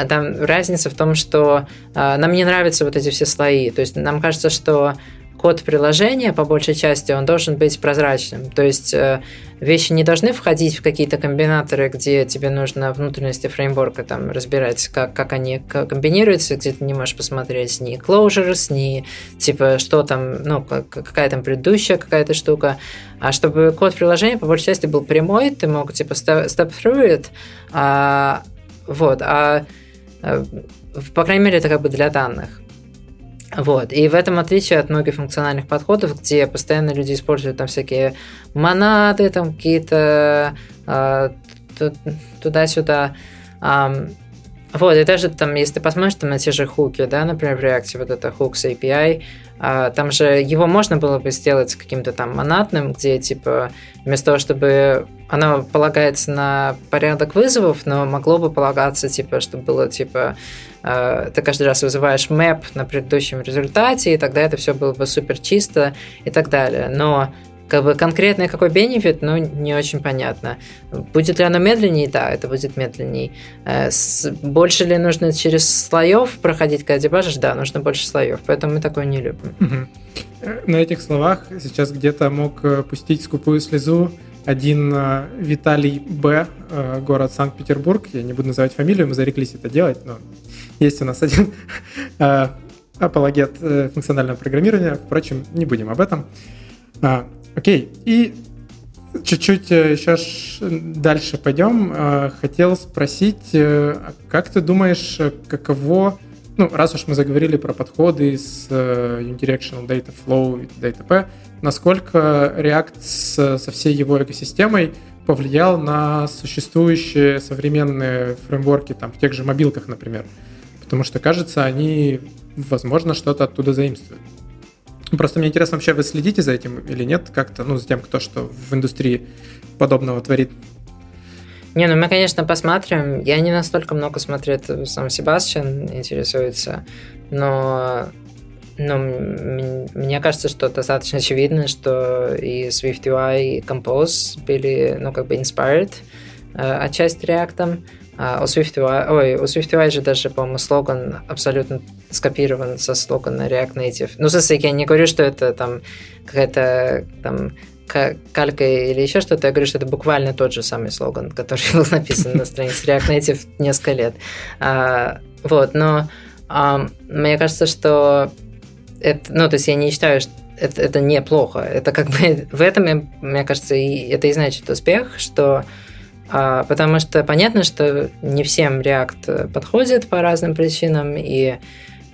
там разница в том, что нам не нравятся вот эти все слои, то есть нам кажется, что код приложения, по большей части, он должен быть прозрачным. То есть э, вещи не должны входить в какие-то комбинаторы, где тебе нужно внутренности фреймворка там разбирать, как, как они комбинируются, где ты не можешь посмотреть ни closures, ни типа что там, ну, какая там предыдущая какая-то штука. А чтобы код приложения, по большей части, был прямой, ты мог типа step, through it, а, вот, а э, по крайней мере, это как бы для данных. Вот. И в этом отличие от многих функциональных подходов, где постоянно люди используют там всякие монады, там какие-то э, туда-сюда. Э, вот, и даже там, если ты посмотришь там на те же хуки, да, например, в React, вот это hooks API, а, там же его можно было бы сделать каким-то там монадным, где, типа, вместо того, чтобы оно полагается на порядок вызовов, но могло бы полагаться, типа, чтобы было, типа, а, ты каждый раз вызываешь мэп на предыдущем результате, и тогда это все было бы супер чисто и так далее. Но как бы конкретный какой бенефит, ну, не очень понятно. Будет ли оно медленнее? Да, это будет медленнее. Э, больше ли нужно через слоев проходить, когда дебажишь? Да, нужно больше слоев, поэтому мы такое не любим. Угу. На этих словах сейчас где-то мог э, пустить скупую слезу один Виталий Б, город Санкт-Петербург. Я не буду называть фамилию, мы зареклись это делать, но есть у нас один (laughs) апологет функционального программирования. Впрочем, не будем об этом. Окей, и чуть-чуть еще э, дальше пойдем. Э, хотел спросить, э, как ты думаешь, каково, ну, раз уж мы заговорили про подходы с Unidirectional Data Flow и DataP, насколько React с, со всей его экосистемой повлиял на существующие современные фреймворки, там, в тех же мобилках, например? Потому что, кажется, они, возможно, что-то оттуда заимствуют. Просто мне интересно, вообще вы следите за этим или нет как-то, ну, за тем, кто что в индустрии подобного творит? Не, ну мы, конечно, посмотрим. Я не настолько много смотрю, это сам Себастьян интересуется, но но мне кажется, что достаточно очевидно, что и SwiftUI, и Compose были, ну, как бы inspired э, отчасти React. А у SwiftUI, ой, у SwiftUI же даже, по-моему, слоган абсолютно скопирован со слогана React Native. Ну, в смысле, я не говорю, что это там какая-то там калька или еще что-то, я говорю, что это буквально тот же самый слоган, который был написан на странице React Native несколько лет. А, вот, но а, мне кажется, что это, ну, то есть я не считаю, что это, это неплохо. Это как бы в этом, мне кажется, и это и значит успех, что а, потому что понятно, что не всем React подходит по разным причинам, и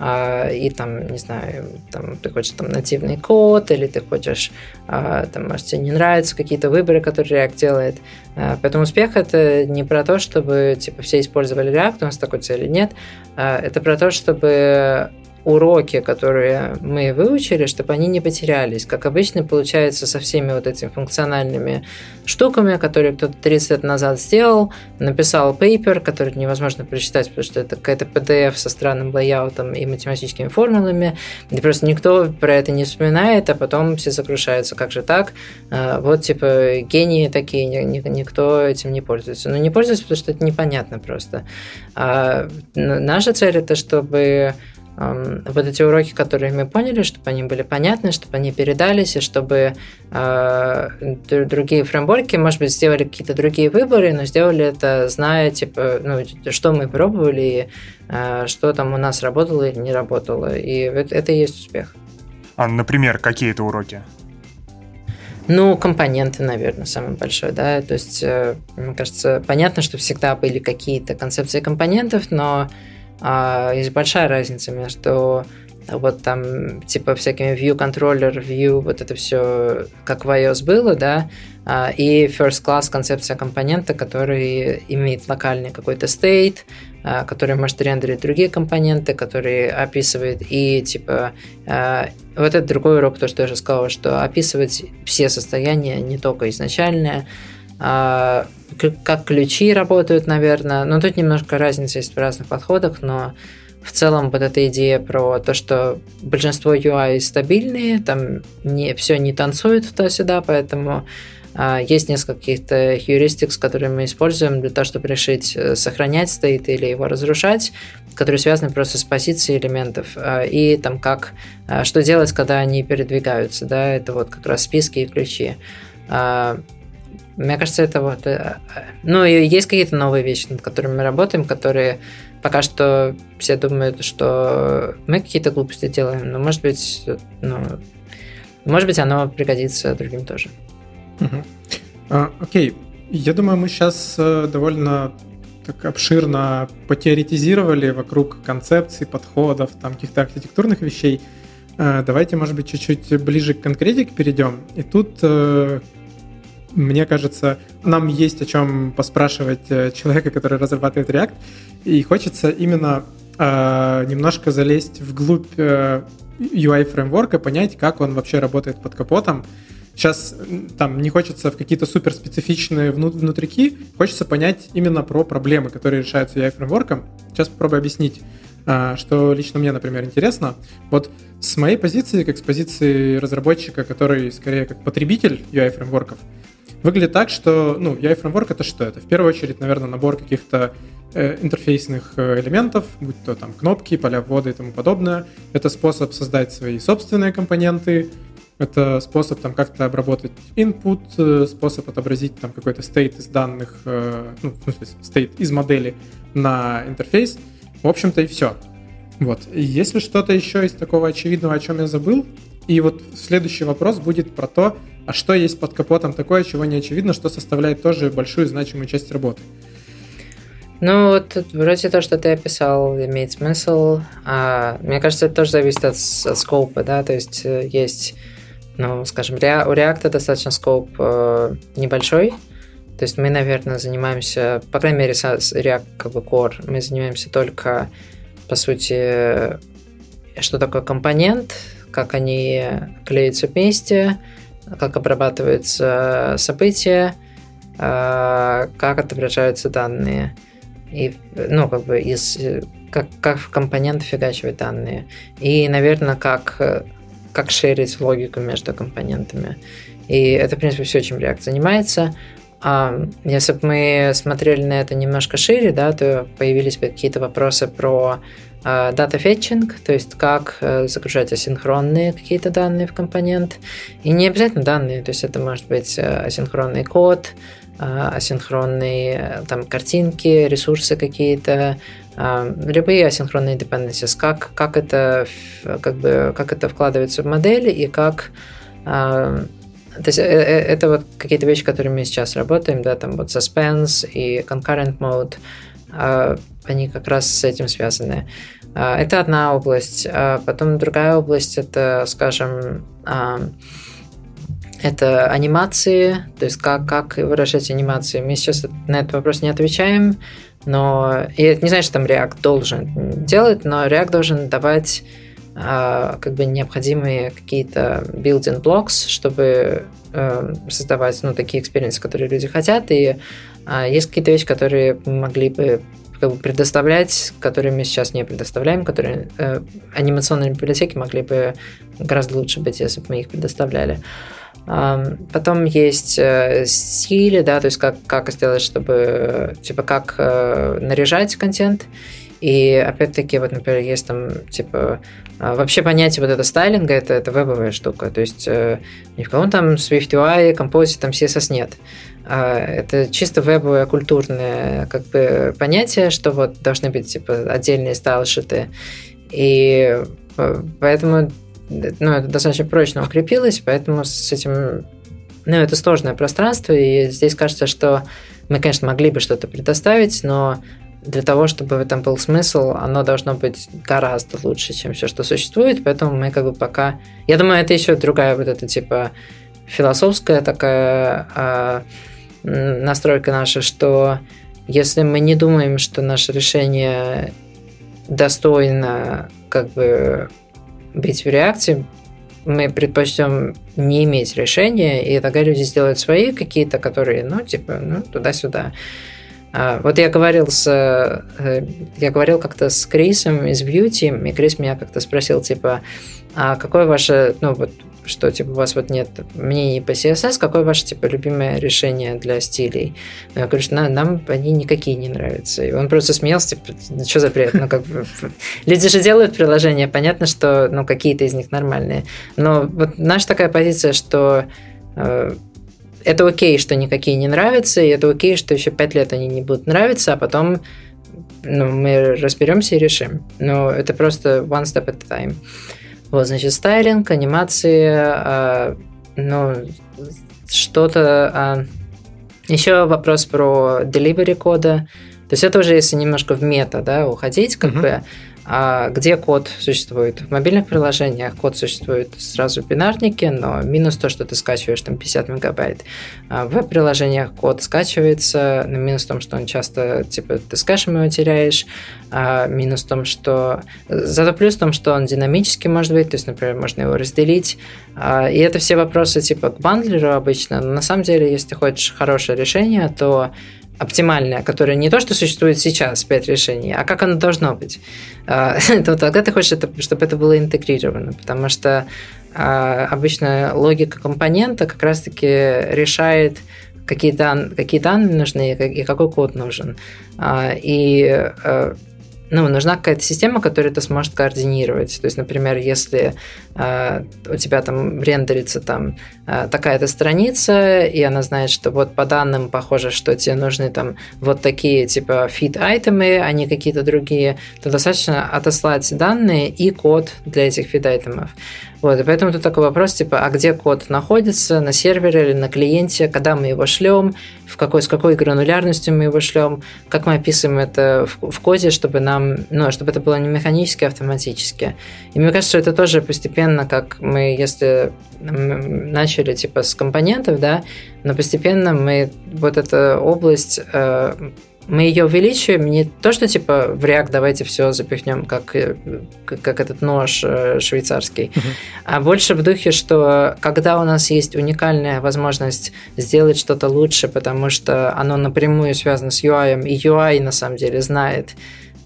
и там, не знаю, там ты хочешь там нативный код, или ты хочешь, а, там, может, тебе не нравятся какие-то выборы, которые React делает. Поэтому успех это не про то, чтобы типа все использовали React, у нас такой цели нет. Это про то, чтобы уроки, которые мы выучили, чтобы они не потерялись. Как обычно получается со всеми вот этими функциональными штуками, которые кто-то 30 лет назад сделал, написал пейпер, который невозможно прочитать, потому что это какая-то PDF со странным лейаутом и математическими формулами, и просто никто про это не вспоминает, а потом все сокрушаются, как же так? А, вот, типа, гении такие, никто этим не пользуется. Но не пользуется, потому что это непонятно просто. А наша цель это, чтобы вот эти уроки, которые мы поняли, чтобы они были понятны, чтобы они передались, и чтобы э, другие фреймворки, может быть, сделали какие-то другие выборы, но сделали это, зная, типа, ну, что мы пробовали, и э, что там у нас работало или не работало. И это, это и есть успех. А, например, какие это уроки? Ну, компоненты, наверное, самый большой, да. То есть, э, мне кажется, понятно, что всегда были какие-то концепции компонентов, но а, есть большая разница между вот там типа всякими view controller, view, вот это все как в iOS было, да, а, и first class концепция компонента, который имеет локальный какой-то state, а, который может рендерить другие компоненты, который описывает и типа вот это другой урок, то, что я уже сказал, что описывать все состояния, не только изначальное, как ключи работают, наверное. Но тут немножко разница есть в разных подходах, но в целом вот эта идея про то, что большинство UI стабильные, там не, все не танцует туда-сюда, поэтому а, есть несколько каких-то heuristics, которые мы используем для того, чтобы решить, э, сохранять стоит или его разрушать, которые связаны просто с позицией элементов. А, и там как, а, что делать, когда они передвигаются, да, это вот как раз списки и ключи. Мне кажется, это вот... Э, э, ну, и есть какие-то новые вещи, над которыми мы работаем, которые пока что все думают, что мы какие-то глупости делаем, но может быть, ну, может быть, оно пригодится другим тоже. Угу. А, окей, я думаю, мы сейчас э, довольно так обширно потеоретизировали вокруг концепций, подходов, там каких-то архитектурных вещей. Давайте, может быть, чуть-чуть ближе к конкретике перейдем. И тут мне кажется, нам есть о чем поспрашивать э, человека, который разрабатывает React, и хочется именно э, немножко залезть вглубь э, UI-фреймворка, понять, как он вообще работает под капотом. Сейчас там не хочется в какие-то суперспецифичные внутрики, хочется понять именно про проблемы, которые решаются UI-фреймворком. Сейчас попробую объяснить, э, что лично мне, например, интересно. Вот с моей позиции, как с позиции разработчика, который скорее как потребитель UI-фреймворков, Выглядит так, что, ну, UI фреймворк это что? Это в первую очередь, наверное, набор каких-то э, интерфейсных э, элементов, будь то там кнопки, поля ввода и тому подобное. Это способ создать свои собственные компоненты, это способ там как-то обработать input, э, способ отобразить там какой-то state из данных, ну, в смысле, state из модели на интерфейс. В общем-то и все. Вот. И если что-то еще из такого очевидного, о чем я забыл, и вот следующий вопрос будет про то, а что есть под капотом такое, чего не очевидно, что составляет тоже большую значимую часть работы. Ну, вот вроде то, что ты описал, имеет смысл. А, мне кажется, это тоже зависит от, от скопа, да, то есть э, есть, ну, скажем, у React достаточно скоп э, небольшой, то есть мы, наверное, занимаемся, по крайней мере, с React как бы Core, мы занимаемся только, по сути, что такое компонент, как они клеятся вместе, как обрабатываются события, а, как отображаются данные. И, ну, как бы из как, как в компоненты фигачивать данные. И, наверное, как, как шерить логику между компонентами. И это, в принципе, все, чем React занимается. А если бы мы смотрели на это немножко шире, да, то появились бы какие-то вопросы про дата фетчинг, то есть как э, загружать асинхронные какие-то данные в компонент. И не обязательно данные, то есть это может быть э, асинхронный код, э, асинхронные там картинки, ресурсы какие-то, любые асинхронные dependencies, как, как, это, как, бы, как это вкладывается в модели и как то есть это вот какие-то вещи, которые мы сейчас работаем, да, там вот suspense и concurrent mode, они как раз с этим связаны. А, это одна область. А потом другая область это, скажем, это анимации, то есть как, как выражать анимации. Мы сейчас на этот вопрос не отвечаем, но это не значит, что там React должен делать, но React должен давать а, как бы необходимые какие-то building blocks, чтобы э, создавать ну, такие экспириенсы, которые люди хотят, и а, есть какие-то вещи, которые могли бы как бы предоставлять, которые мы сейчас не предоставляем, которые э, анимационные библиотеки могли бы гораздо лучше быть, если бы мы их предоставляли. Э, потом есть э, стили, да, то есть как, как сделать, чтобы, типа, как э, наряжать контент, и опять-таки, вот, например, есть там, типа, а, вообще понятие вот это стайлинга, это, это вебовая штука. То есть э, ни в каком там Swift UI, Composite, там CSS нет. А, это чисто вебовое культурное как бы понятие, что вот должны быть типа отдельные стайлшиты. И э, поэтому ну, это достаточно прочно укрепилось, поэтому с этим ну, это сложное пространство, и здесь кажется, что мы, конечно, могли бы что-то предоставить, но для того, чтобы в этом был смысл, оно должно быть гораздо лучше, чем все, что существует, поэтому мы как бы пока... Я думаю, это еще другая вот эта типа философская такая э, настройка наша, что если мы не думаем, что наше решение достойно как бы быть в реакции, мы предпочтем не иметь решения, и тогда люди сделают свои какие-то, которые, ну, типа, ну, туда-сюда. А, вот я говорил с... Э, я говорил как-то с Крисом из Beauty, и Крис меня как-то спросил, типа, а какое ваше, ну вот, что типа у вас вот нет мнений по CSS, какое ваше типа любимое решение для стилей? Я говорю, что нам, они никакие не нравятся. И он просто смеялся, типа, что за бред? Ну, как бы, (laughs) люди же делают приложения, понятно, что ну, какие-то из них нормальные. Но вот наша такая позиция, что э, это окей, что никакие не нравятся, и это окей, что еще пять лет они не будут нравиться, а потом ну, мы разберемся и решим. Но это просто one step at a time. Вот, значит, стайлинг, анимации, а, ну, что-то... А, еще вопрос про delivery кода. То есть это уже если немножко в мета, да, уходить, как uh-huh. бы где код существует? В мобильных приложениях код существует сразу в бинарнике, но минус то, что ты скачиваешь там 50 мегабайт. А в веб-приложениях код скачивается, но минус в том, что он часто, типа, ты с кэшем его теряешь, а минус в том, что... Зато плюс в том, что он динамически может быть, то есть, например, можно его разделить. А, и это все вопросы, типа, к бандлеру обычно, но на самом деле, если ты хочешь хорошее решение, то оптимальное, которое не то, что существует сейчас, пять решений, а как оно должно быть. А, (laughs) то тогда ты хочешь, чтобы это было интегрировано, потому что а, обычно логика компонента как раз-таки решает, какие, дан, какие данные нужны и какой код нужен. А, и ну, нужна какая-то система, которая это сможет координировать. То есть, например, если э, у тебя там рендерится там э, такая-то страница, и она знает, что вот по данным похоже, что тебе нужны там вот такие типа фид-айтемы, а не какие-то другие, то достаточно отослать данные и код для этих фид-айтемов. Вот, и поэтому тут такой вопрос, типа, а где код находится, на сервере или на клиенте, когда мы его шлем, в какой, с какой гранулярностью мы его шлем, как мы описываем это в, в коде, чтобы нам, ну, чтобы это было не механически, а автоматически. И мне кажется, что это тоже постепенно, как мы, если начали, типа, с компонентов, да, но постепенно мы вот эта область э, мы ее увеличиваем не то, что типа в React давайте все запихнем, как, э, как этот нож э, швейцарский, uh-huh. а больше в духе, что когда у нас есть уникальная возможность сделать что-то лучше, потому что оно напрямую связано с UI, и UI на самом деле знает,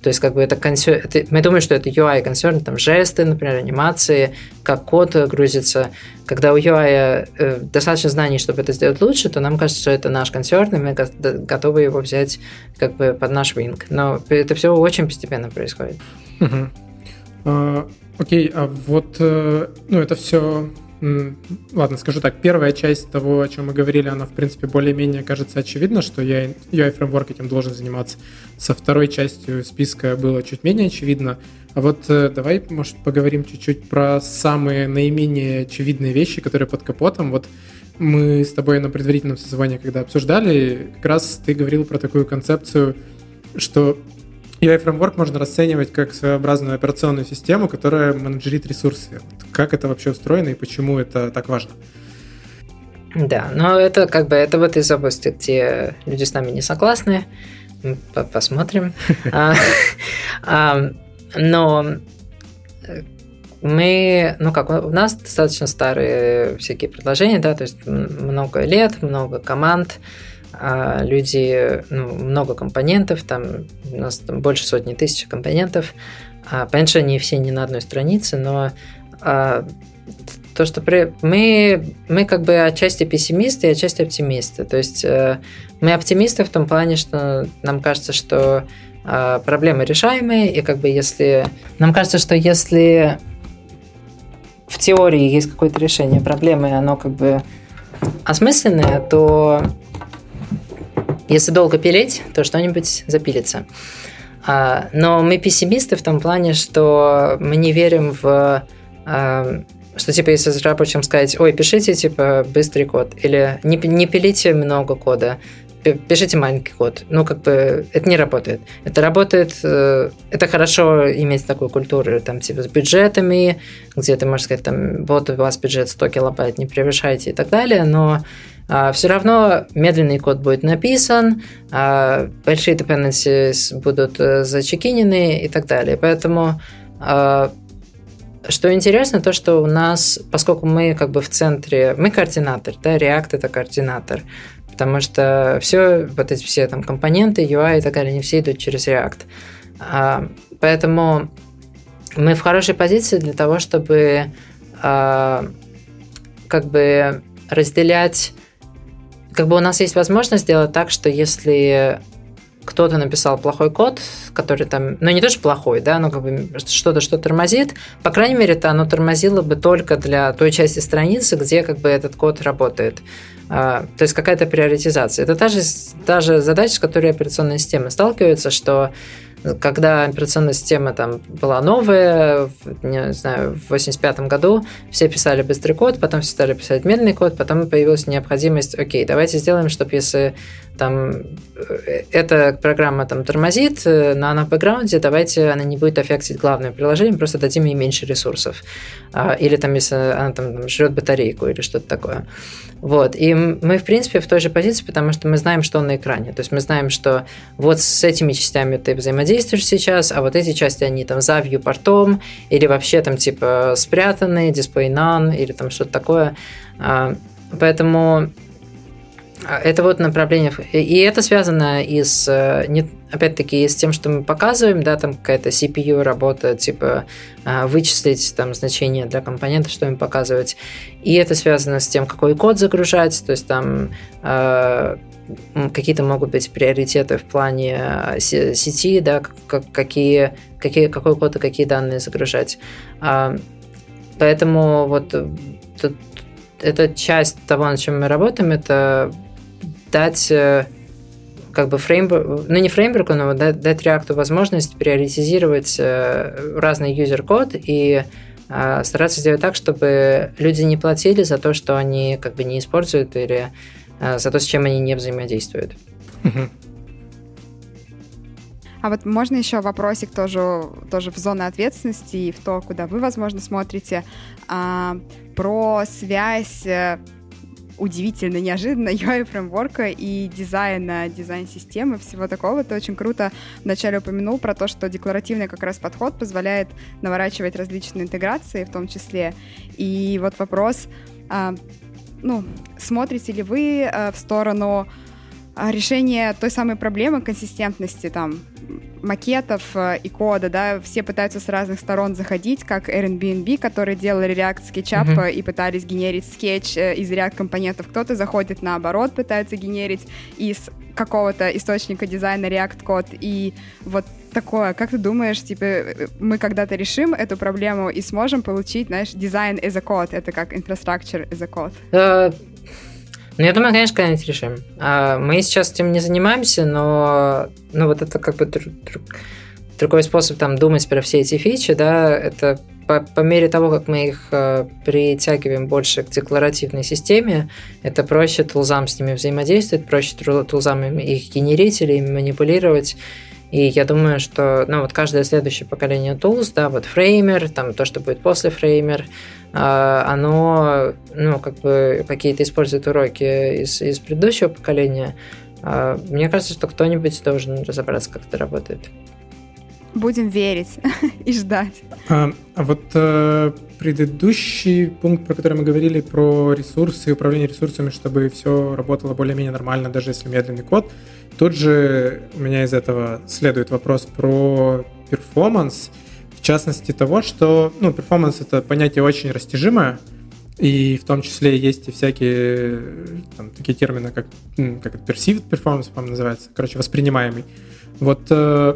то есть, как бы это, консер... это мы думаем, что это UI консерн, там жесты, например, анимации, как код грузится. Когда у UI э, достаточно знаний, чтобы это сделать лучше, то нам кажется, что это наш консерн, и мы готовы его взять как бы под наш винг. Но это все очень постепенно происходит. Угу. А, окей, а вот, э, ну, это все Ладно, скажу так, первая часть того, о чем мы говорили, она, в принципе, более-менее кажется очевидно, что я UI-фреймворк этим должен заниматься. Со второй частью списка было чуть менее очевидно. А вот э, давай, может, поговорим чуть-чуть про самые наименее очевидные вещи, которые под капотом. Вот мы с тобой на предварительном созвоне, когда обсуждали, как раз ты говорил про такую концепцию, что UI фреймворк можно расценивать как своеобразную операционную систему, которая менеджерит ресурсы. Как это вообще устроено и почему это так важно? Да, но это как бы это вот из области, где люди с нами не согласны. Посмотрим. (laughs) А, но мы, ну как, у нас достаточно старые всякие предложения, да, то есть много лет, много команд, а люди, ну, много компонентов, там у нас там больше сотни тысяч компонентов. А, понятно, что они все не на одной странице, но а, то, что при... мы, мы как бы отчасти пессимисты и отчасти оптимисты. То есть э, мы оптимисты в том плане, что нам кажется, что э, проблемы решаемые, и как бы если... Нам кажется, что если в теории есть какое-то решение проблемы, оно как бы осмысленное, то если долго пилить, то что-нибудь запилится. А, но мы пессимисты в том плане, что мы не верим в а, что, типа, если разработчикам сказать, ой, пишите, типа, быстрый код, или не, не пилите много кода, пишите маленький код. Ну, как бы, это не работает. Это работает, э, это хорошо иметь такую культуру, там, типа, с бюджетами, где ты можешь сказать, там, вот у вас бюджет 100 килобайт, не превышайте и так далее, но все равно медленный код будет написан, а, большие dependencies будут э, зачекинены и так далее. Поэтому а, что интересно, то, что у нас, поскольку мы как бы в центре, мы координатор, да, React это координатор, потому что все, вот эти все там компоненты, UI и так далее, они все идут через React. А, поэтому мы в хорошей позиции для того, чтобы а, как бы разделять как бы у нас есть возможность сделать так, что если кто-то написал плохой код, который там, ну не то, что плохой, да, но как бы что-то, что тормозит, по крайней мере, это оно тормозило бы только для той части страницы, где как бы этот код работает. А, то есть какая-то приоритизация. Это та же, та же задача, с которой операционные системы сталкиваются, что когда операционная система там была новая, не знаю, в 85 году все писали быстрый код, потом все стали писать медленный код, потом появилась необходимость, окей, давайте сделаем, чтобы если там э, эта программа там тормозит, э, но она в бэкграунде, давайте она не будет аффектить главное приложение, просто дадим ей меньше ресурсов. А, или там, если она там, там жрет батарейку или что-то такое. Вот. И мы, в принципе, в той же позиции, потому что мы знаем, что на экране. То есть мы знаем, что вот с этими частями ты взаимодействуешь сейчас, а вот эти части, они там за портом, или вообще там типа спрятаны, display none, или там что-то такое. А, поэтому это вот направление. И это связано и с, э, опять-таки, и с тем, что мы показываем, да, там какая-то CPU работа, типа а, вычислить там значение для компонента, что им показывать. И это связано с тем, какой код загружать, то есть там э, какие-то могут быть приоритеты в плане сети, да, как, какие, какие, какой код и какие данные загружать. Поэтому вот тут это часть того, над чем мы работаем, это дать э, как бы фреймворк, ну не фреймворку, но дать, дать React возможность приоритизировать э, разный юзер-код и э, стараться сделать так, чтобы люди не платили за то, что они как бы не используют или за то, с чем они не взаимодействуют. А вот можно еще вопросик тоже, тоже в зону ответственности и в то, куда вы, возможно, смотрите, а, про связь удивительно, неожиданно (laughs) UI-фреймворка и дизайна, дизайн-системы, всего такого. Это очень круто. Вначале упомянул про то, что декларативный как раз подход позволяет наворачивать различные интеграции в том числе. И вот вопрос, а, ну, смотрите ли вы а, в сторону а, решения той самой проблемы консистентности там макетов э, и кода, да, все пытаются с разных сторон заходить, как Airbnb, которые делали React Sketch.app mm-hmm. и пытались генерить скетч э, из React компонентов. Кто-то заходит наоборот, пытается генерить из какого-то источника дизайна React код и вот такое. Как ты думаешь, типа, мы когда-то решим эту проблему и сможем получить, знаешь, design as a code, это как infrastructure as a code? Ну, я думаю, конечно, когда-нибудь решим. А, мы сейчас этим не занимаемся, но ну, вот это как бы друг, друг, другой способ там думать про все эти фичи, да, это по, по мере того, как мы их э, притягиваем больше к декларативной системе, это проще тулзам с ними взаимодействовать, проще тулзам их генерить или манипулировать. И я думаю, что ну, вот каждое следующее поколение tools, да, вот фреймер, там то, что будет после фреймер, оно, ну, как бы какие-то использует уроки из, из предыдущего поколения. А, мне кажется, что кто-нибудь должен разобраться, как это работает. Будем верить (laughs) и ждать. А, а вот э, предыдущий пункт, про который мы говорили, про ресурсы, управление ресурсами, чтобы все работало более-менее нормально, даже если медленный код, тут же у меня из этого следует вопрос про перформанс, в частности того, что, ну, перформанс это понятие очень растяжимое, и в том числе есть и всякие там, такие термины, как, как perceived performance, по-моему, называется, короче, воспринимаемый. Вот э,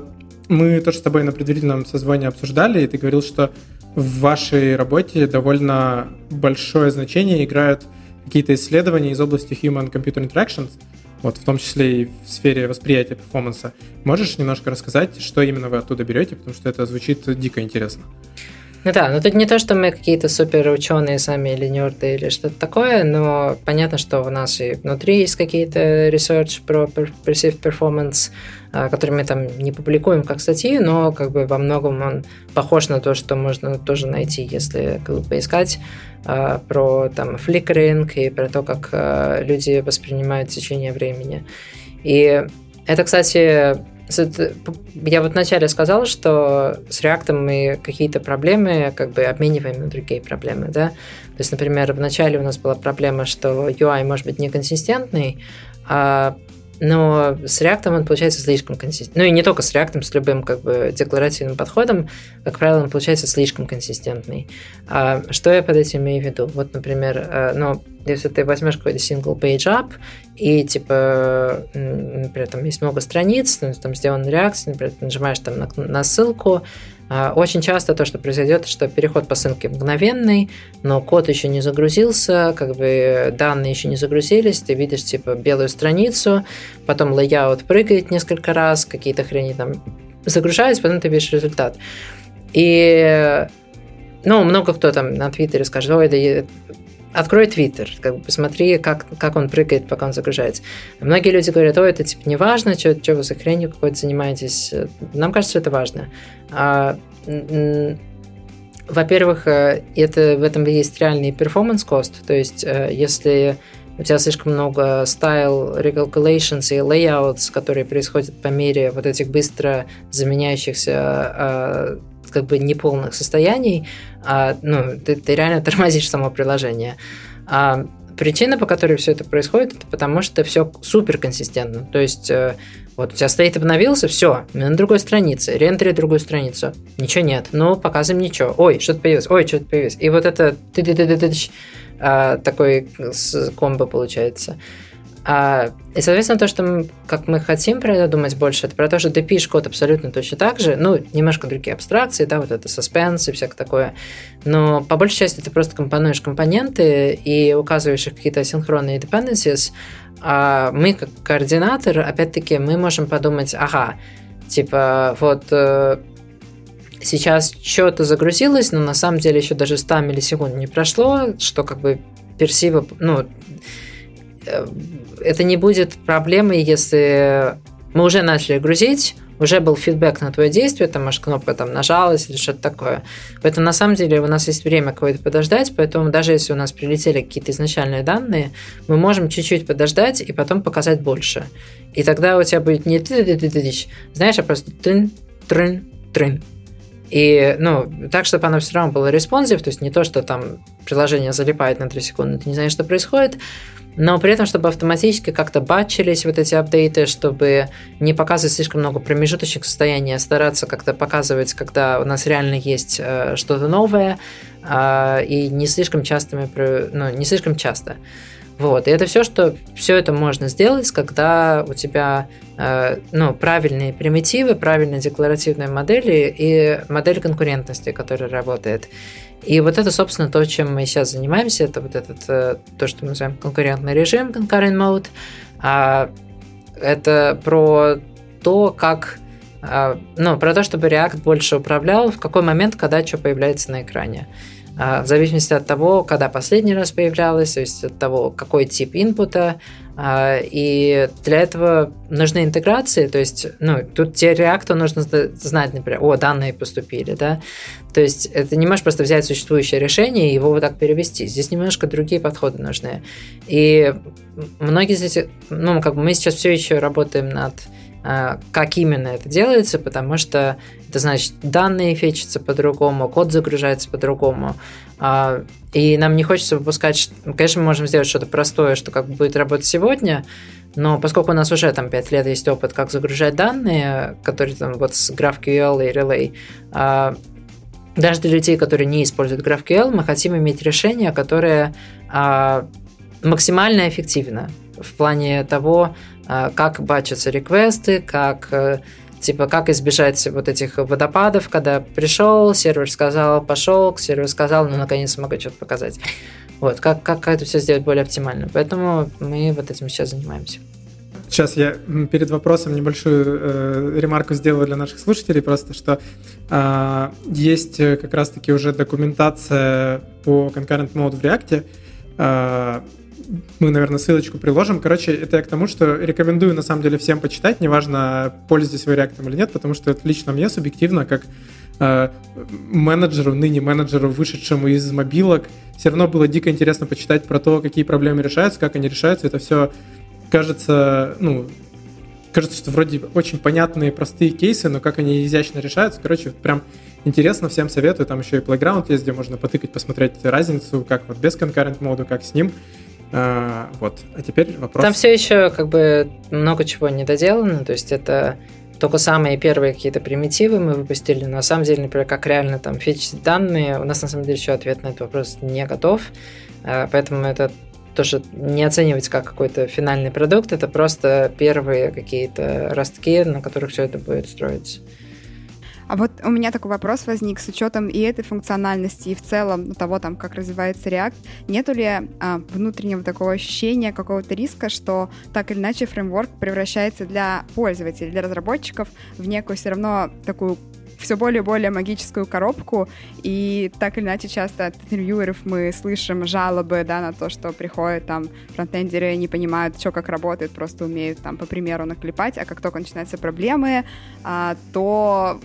мы тоже с тобой на предварительном созвоне обсуждали, и ты говорил, что в вашей работе довольно большое значение играют какие-то исследования из области Human-Computer Interactions, вот в том числе и в сфере восприятия перформанса. Можешь немножко рассказать, что именно вы оттуда берете, потому что это звучит дико интересно. Ну да, но тут не то, что мы какие-то супер ученые сами или нерды или что-то такое, но понятно, что у нас и внутри есть какие-то research про perceived performance, а, который мы там не публикуем как статьи, но как бы во многом он похож на то, что можно тоже найти, если как бы, поискать про там фликеринг и про то, как а, люди воспринимают течение времени. И это, кстати, я вот вначале сказал, что с React мы какие-то проблемы как бы обмениваем на другие проблемы, да. То есть, например, вначале у нас была проблема, что UI может быть неконсистентный, а но с React он получается слишком консистентным. Ну и не только с React, с любым как бы декларативным подходом, как правило, он получается слишком консистентный. А что я под этим имею в виду? Вот, например, э, ну, если ты возьмешь какой-то single page app, и типа, например, там есть много страниц, ну, там сделан React, например, ты нажимаешь там на, на ссылку, очень часто то, что произойдет, что переход по ссылке мгновенный, но код еще не загрузился, как бы данные еще не загрузились, ты видишь типа белую страницу, потом layout прыгает несколько раз, какие-то хрени там загружаются, потом ты видишь результат. И ну, много кто там на Твиттере скажет, ой, да открой Твиттер, как бы посмотри, как, как он прыгает, пока он загружается. Многие люди говорят, ой, это типа не важно, что, что вы за хренью какой-то занимаетесь. Нам кажется, это важно. А, во-первых, э, это, в этом есть реальный performance cost, то есть э, если у тебя слишком много style recalculations и layouts, которые происходят по мере вот этих быстро заменяющихся как бы неполных состояний, а, ну, ты, ты реально (laughs) тормозишь само приложение. А, причина, по которой все это происходит, это потому что все супер консистентно. То есть э, вот у тебя стоит обновился, все, на другой странице, рендери другую страницу, ничего нет, ну, показываем ничего, ой, что-то появилось, ой, что-то появилось. И вот это а, такой комбо получается. А, и, соответственно, то, что мы, как мы хотим про это думать больше, это про то, что ты пишешь код абсолютно точно так же, ну, немножко другие абстракции, да, вот это suspense и всякое такое, но по большей части ты просто компонуешь компоненты и указываешь их какие-то синхронные dependencies, а мы, как координатор, опять-таки, мы можем подумать, ага, типа, вот э, сейчас что-то загрузилось, но на самом деле еще даже 100 миллисекунд не прошло, что как бы персива, ну, это не будет проблемой, если мы уже начали грузить, уже был фидбэк на твое действие, там, может, кнопка там нажалась или что-то такое. Поэтому, на самом деле, у нас есть время какое-то подождать, поэтому даже если у нас прилетели какие-то изначальные данные, мы можем чуть-чуть подождать и потом показать больше. И тогда у тебя будет не ты ты ты ты знаешь, а просто трын, трын, трын. И, ну, так, чтобы оно все равно было responsive, то есть не то, что там приложение залипает на 3 секунды, ты не знаешь, что происходит, но при этом, чтобы автоматически как-то батчились вот эти апдейты, чтобы не показывать слишком много промежуточных состояний, а стараться как-то показывать, когда у нас реально есть э, что-то новое, э, и не слишком частыми, ну, не слишком часто. Вот, и это все, что все это можно сделать, когда у тебя э, ну, правильные примитивы, правильные декларативные модели и модель конкурентности, которая работает. И вот это, собственно, то, чем мы сейчас занимаемся, это вот этот, э, то, что мы называем конкурентный режим, concurrent mode. А это про то, как а, ну, про то, чтобы React больше управлял, в какой момент, когда что появляется на экране. В зависимости от того, когда последний раз появлялось, то есть от того, какой тип инпута. А, и для этого нужны интеграции, то есть, ну, тут тебе React нужно знать, например, о, данные поступили, да, то есть это не можешь просто взять существующее решение и его вот так перевести. Здесь немножко другие подходы нужны. И многие из этих, ну, как бы мы сейчас все еще работаем над а, как именно это делается, потому что это значит, данные фетчатся по-другому, код загружается по-другому. А, и нам не хочется выпускать... Конечно, мы можем сделать что-то простое, что как бы будет работать сегодня, но поскольку у нас уже там 5 лет есть опыт, как загружать данные, которые там вот с GraphQL и Relay, а, даже для людей, которые не используют GraphQL, мы хотим иметь решение, которое максимально эффективно в плане того, а, как бачатся реквесты, как э, типа как избежать вот этих водопадов, когда пришел, сервер сказал, пошел, сервер сказал, ну наконец могу что-то показать. Вот, как, как это все сделать более оптимально. Поэтому мы вот этим сейчас занимаемся. Сейчас я перед вопросом небольшую э, ремарку сделаю для наших слушателей, просто что а, э, есть как раз-таки уже документация по concurrent mode в React, э, мы, наверное, ссылочку приложим. Короче, это я к тому, что рекомендую, на самом деле, всем почитать, неважно, пользуетесь вы реактом или нет, потому что это лично мне субъективно, как э, менеджеру, ныне менеджеру, вышедшему из мобилок, все равно было дико интересно почитать про то, какие проблемы решаются, как они решаются. Это все кажется, ну, кажется, что вроде очень понятные, простые кейсы, но как они изящно решаются. Короче, прям интересно, всем советую. Там еще и Playground есть, где можно потыкать, посмотреть разницу, как вот без concurrent моду, как с ним. А, вот. А теперь вопрос. Там все еще как бы много чего не доделано, то есть это только самые первые какие-то примитивы мы выпустили, но на самом деле, например, как реально там фичить данные, у нас на самом деле еще ответ на этот вопрос не готов, а, поэтому это тоже не оценивать как какой-то финальный продукт, это просто первые какие-то ростки, на которых все это будет строиться. А вот у меня такой вопрос возник с учетом и этой функциональности, и в целом того, там, как развивается React. Нету ли а, внутреннего такого ощущения, какого-то риска, что так или иначе фреймворк превращается для пользователей, для разработчиков в некую все равно такую все более и более магическую коробку, и так или иначе часто от интервьюеров мы слышим жалобы, да, на то, что приходят там фронтендеры, не понимают, что как работает, просто умеют там по примеру наклепать, а как только начинаются проблемы, а, то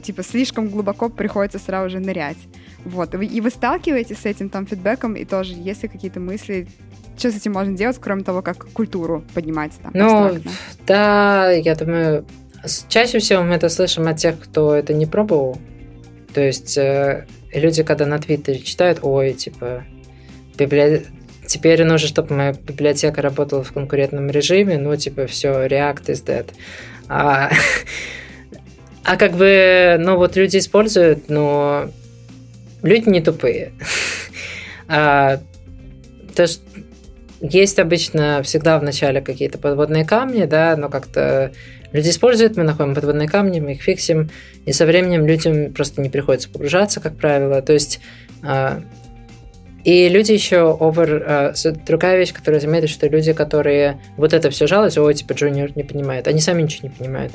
типа, слишком глубоко приходится сразу же нырять. Вот, и вы сталкиваетесь с этим там фидбэком, и тоже есть ли какие-то мысли, что с этим можно делать, кроме того, как культуру поднимать там? Ну, абстрактно? да, я думаю, чаще всего мы это слышим от тех, кто это не пробовал. То есть э, люди, когда на Твиттере читают, ой, типа, библи... теперь нужно, чтобы моя библиотека работала в конкурентном режиме, ну, типа, все, React is dead. А, (laughs) А как бы, ну вот люди используют, но люди не тупые. (laughs) а, то, что есть обычно всегда в начале какие-то подводные камни, да, но как-то люди используют, мы находим подводные камни, мы их фиксим, и со временем людям просто не приходится погружаться, как правило. То есть а, и люди еще over... А, другая вещь, которую заметили, что люди, которые вот это все жалуются, ой, типа, джуниор не понимает, они сами ничего не понимают.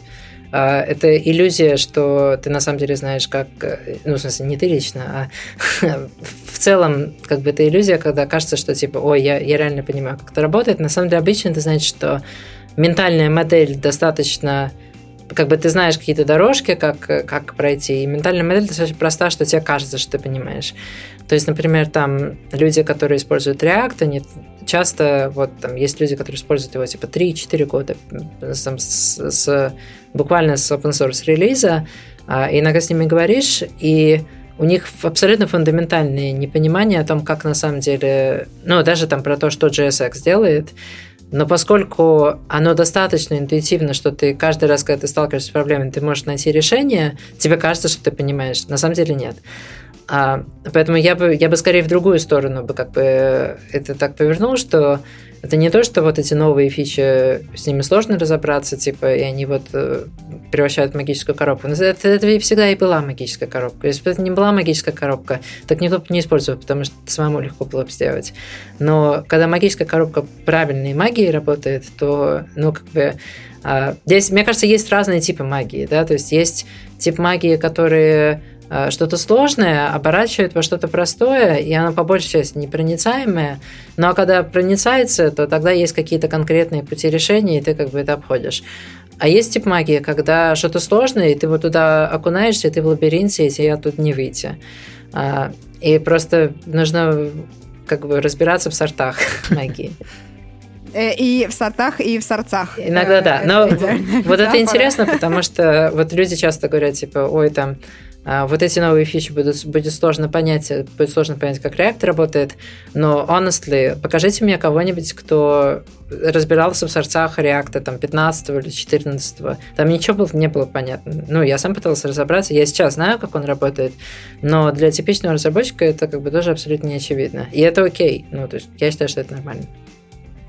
А, это иллюзия, что ты на самом деле знаешь, как, э, ну, в смысле, не ты лично, а (laughs) в целом, как бы это иллюзия, когда кажется, что типа, ой, я, я реально понимаю, как это работает. На самом деле, обычно это значит, что ментальная модель достаточно как бы ты знаешь какие-то дорожки, как, как пройти, и ментальная модель достаточно проста, что тебе кажется, что ты понимаешь. То есть, например, там люди, которые используют React, они часто, вот там есть люди, которые используют его типа 3-4 года там, с, с, буквально с open source релиза, а, и иногда с ними говоришь, и у них абсолютно фундаментальное непонимание о том, как на самом деле, ну, даже там про то, что JSX делает, но поскольку оно достаточно интуитивно, что ты каждый раз, когда ты сталкиваешься с проблемой, ты можешь найти решение, тебе кажется, что ты понимаешь. На самом деле нет. А, поэтому я бы, я бы скорее в другую сторону бы как бы это так повернул, что это не то, что вот эти новые фичи, с ними сложно разобраться, типа, и они вот э, превращают в магическую коробку. Но это, это всегда и была магическая коробка. Если бы это не была магическая коробка, так никто бы не использовал, потому что самому легко было бы сделать. Но когда магическая коробка правильной магии работает, то, ну, как бы, а, здесь, мне кажется, есть разные типы магии, да, то есть есть тип магии, которые Э, что-то сложное оборачивает во что-то простое, и оно по большей части непроницаемое. Ну а когда проницается, то тогда есть какие-то конкретные пути решения, и ты как бы это обходишь. А есть тип магии, когда что-то сложное, и ты вот туда окунаешься, и ты в лабиринте, и тебе оттуда не выйти. А, и просто нужно как бы разбираться в сортах (laughs) магии. Э, и в сортах, и в сорцах. Иногда Э, да. Но идеальная вот это интересно, потому что вот люди часто говорят, типа, ой, там, вот эти новые фичи будут, будет сложно понять, будет сложно понять, как React работает, но, honestly, покажите мне кого-нибудь, кто разбирался в сорцах React там 15 или 14 там ничего было, не было понятно. Ну, я сам пытался разобраться, я сейчас знаю, как он работает, но для типичного разработчика это как бы тоже абсолютно не очевидно. И это окей. Ну, то есть я считаю, что это нормально.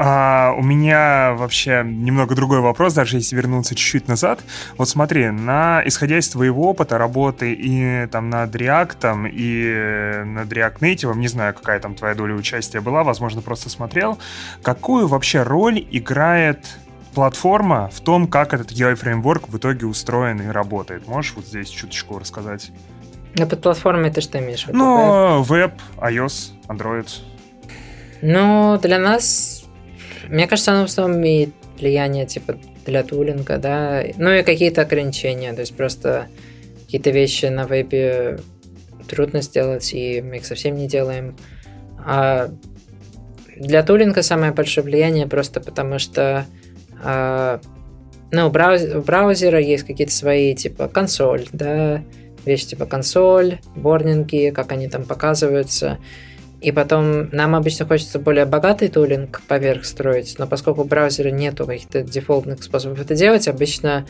А, у меня вообще немного другой вопрос, даже если вернуться чуть-чуть назад. Вот смотри, на, исходя из твоего опыта работы и там над React, и э, над React Native, не знаю, какая там твоя доля участия была, возможно, просто смотрел, какую вообще роль играет платформа в том, как этот UI-фреймворк в итоге устроен и работает? Можешь вот здесь чуточку рассказать? А под платформой ты что имеешь в виду? Ну, веб, iOS, Android. Ну, для нас, мне кажется, оно в основном имеет влияние, типа, для тулинга, да, ну и какие-то ограничения, то есть просто какие-то вещи на вебе трудно сделать, и мы их совсем не делаем. А для тулинга самое большое влияние просто потому, что а, ну, у, у браузера есть какие-то свои, типа, консоль, да, вещи типа консоль, ворнинги, как они там показываются. И потом нам обычно хочется более богатый тулинг поверх строить, но поскольку у браузера нету каких-то дефолтных способов это делать, обычно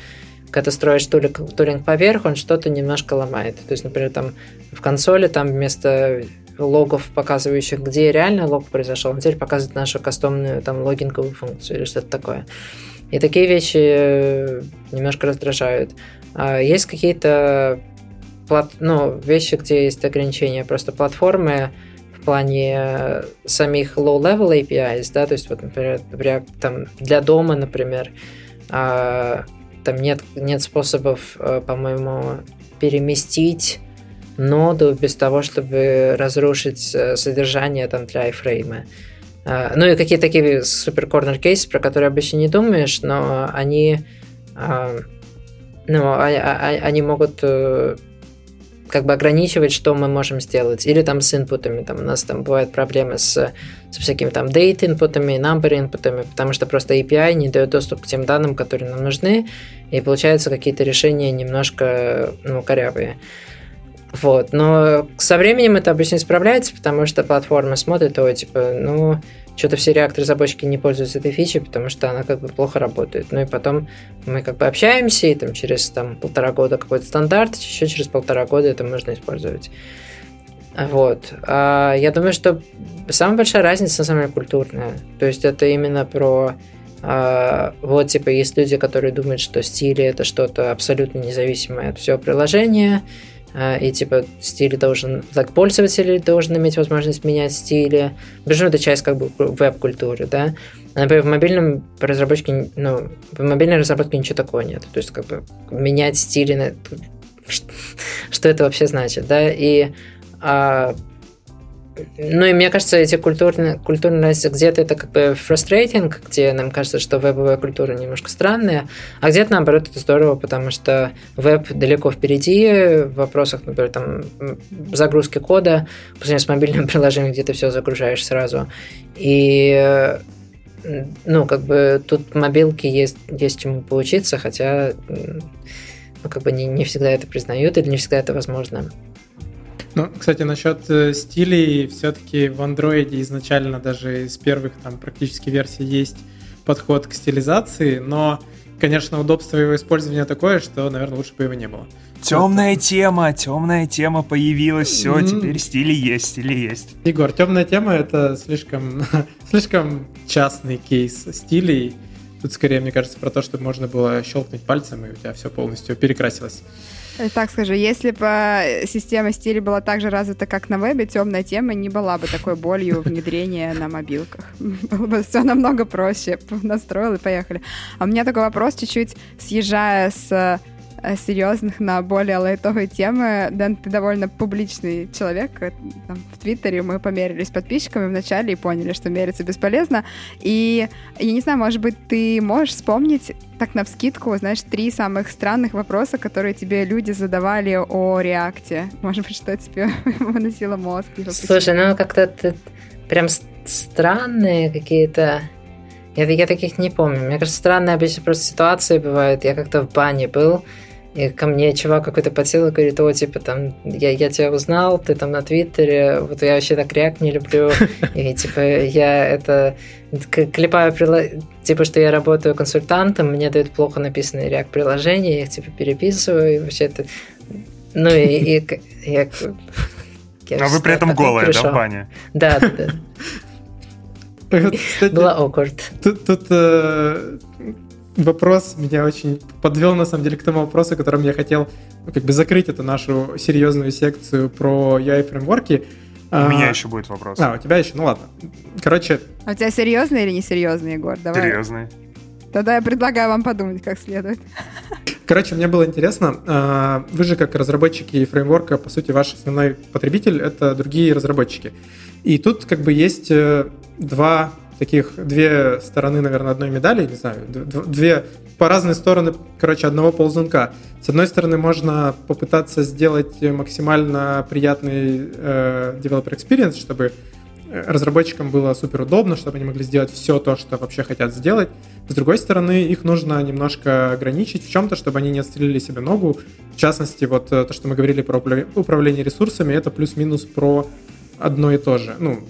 когда ты строишь тулинг, тулинг поверх, он что-то немножко ломает. То есть, например, там в консоли там вместо логов, показывающих, где реально лог произошел, он теперь показывает нашу кастомную там логинговую функцию или что-то такое. И такие вещи э, немножко раздражают. А Есть какие-то плат- ну, вещи, где есть ограничения. Просто платформы в плане э, самих low-level APIs, да, то есть вот, например, React, там, для дома, например, а, там нет, нет способов, э, по-моему, переместить ноду без того, чтобы разрушить э, содержание там для iframe. А, Ну и какие такие супер корнер кейсы, про которые обычно не думаешь, но они, а, ну, а- а- а- они могут как бы ограничивать, что мы можем сделать. Или там с инпутами. Там у нас там бывают проблемы с, со всякими там date инпутами, number инпутами, потому что просто API не дает доступ к тем данным, которые нам нужны, и получаются какие-то решения немножко ну, корявые. Вот, но со временем это обычно исправляется, потому что платформа смотрит, ой, типа, ну, что-то все реактор-разработчики не пользуются этой фичей, потому что она как бы плохо работает. Ну и потом мы как бы общаемся, и там через там, полтора года какой-то стандарт, еще через полтора года это можно использовать. Вот. А я думаю, что самая большая разница на самом деле культурная. То есть это именно про а, вот, типа, есть люди, которые думают, что стили это что-то абсолютно независимое от всего приложения, и типа стиль должен, так пользователь должен иметь возможность менять стили. Причем это часть как бы веб-культуры, да. Например, в мобильном разработке, ну, в мобильной разработке ничего такого нет. То есть, как бы менять стили, на- (laughs) что это вообще значит, да, и а, ну и мне кажется, эти культурные, культурные разницы, где-то это как бы frustrating, где нам кажется, что вебовая культура немножко странная, а где-то наоборот это здорово, потому что веб далеко впереди в вопросах, например, там загрузки кода, по сравнению с мобильным (laughs) приложением, где ты все загружаешь сразу. И ну, как бы тут мобилки есть, есть чему поучиться, хотя ну, как бы не, не всегда это признают или не всегда это возможно. Ну, кстати, насчет э, стилей, все-таки в андроиде изначально даже из первых там практически версий есть подход к стилизации, но, конечно, удобство его использования такое, что, наверное, лучше бы его не было. Темная тема, темная тема появилась, все, М. теперь стили есть, стили есть. Егор, темная тема это слишком, (laughs) слишком частный кейс стилей. Тут скорее, мне кажется, про то, чтобы можно было щелкнуть пальцем, и у тебя все полностью перекрасилось. Э, Так скажу, если бы система стиля была так же развита, как на вебе, темная тема не была бы такой болью внедрения на мобилках. (laughs) Было бы все намного проще. (laughs) Настроил и поехали. А у меня такой вопрос, чуть-чуть съезжая с э, серьезных на более лайтовые темы. Дэн, ты довольно публичный человек. э, Там, в Твиттере мы померились с подписчиками вначале и поняли, что мериться бесполезно. И я не знаю, может быть, ты можешь вспомнить так на вскидку, знаешь, три самых странных вопроса, которые тебе люди задавали о реакте. Может быть, что тебе (laughs) выносило мозг? Слушай, ну как-то ты прям странные какие-то. Я, я таких не помню. Мне кажется, странная обычно просто ситуации бывает. Я как-то в бане был, и ко мне чувак какой-то подсел и говорит, о, типа, там, я, я тебя узнал, ты там на Твиттере, вот я вообще так React не люблю, (laughs) и, типа, я это клепаю, типа, что я работаю консультантом, мне дают плохо написанные React-приложения, я их, типа, переписываю, и вообще это... Ну, и, и (laughs) я... я а вы при этом голая, да, в бане? Да, да, да. (laughs) Кстати, Была awkward. Тут, тут э, вопрос меня очень подвел, на самом деле, к тому вопросу, которым я хотел ну, как бы закрыть эту нашу серьезную секцию про UI-фреймворки. У а, меня еще будет вопрос. А, у тебя еще? Ну ладно. Короче... А у тебя серьезный или несерьезный, Егор? Давай. Серьезный. Тогда я предлагаю вам подумать как следует. (laughs) Короче, мне было интересно, а, вы же как разработчики фреймворка, по сути, ваш основной потребитель — это другие разработчики. И тут как бы есть э, два таких две стороны, наверное, одной медали, не знаю, две по разные стороны, короче, одного ползунка. С одной стороны, можно попытаться сделать максимально приятный э, developer experience, чтобы разработчикам было супер удобно, чтобы они могли сделать все то, что вообще хотят сделать. С другой стороны, их нужно немножко ограничить в чем-то, чтобы они не отстрелили себе ногу. В частности, вот э, то, что мы говорили про управление ресурсами, это плюс-минус про одно и то же. Ну,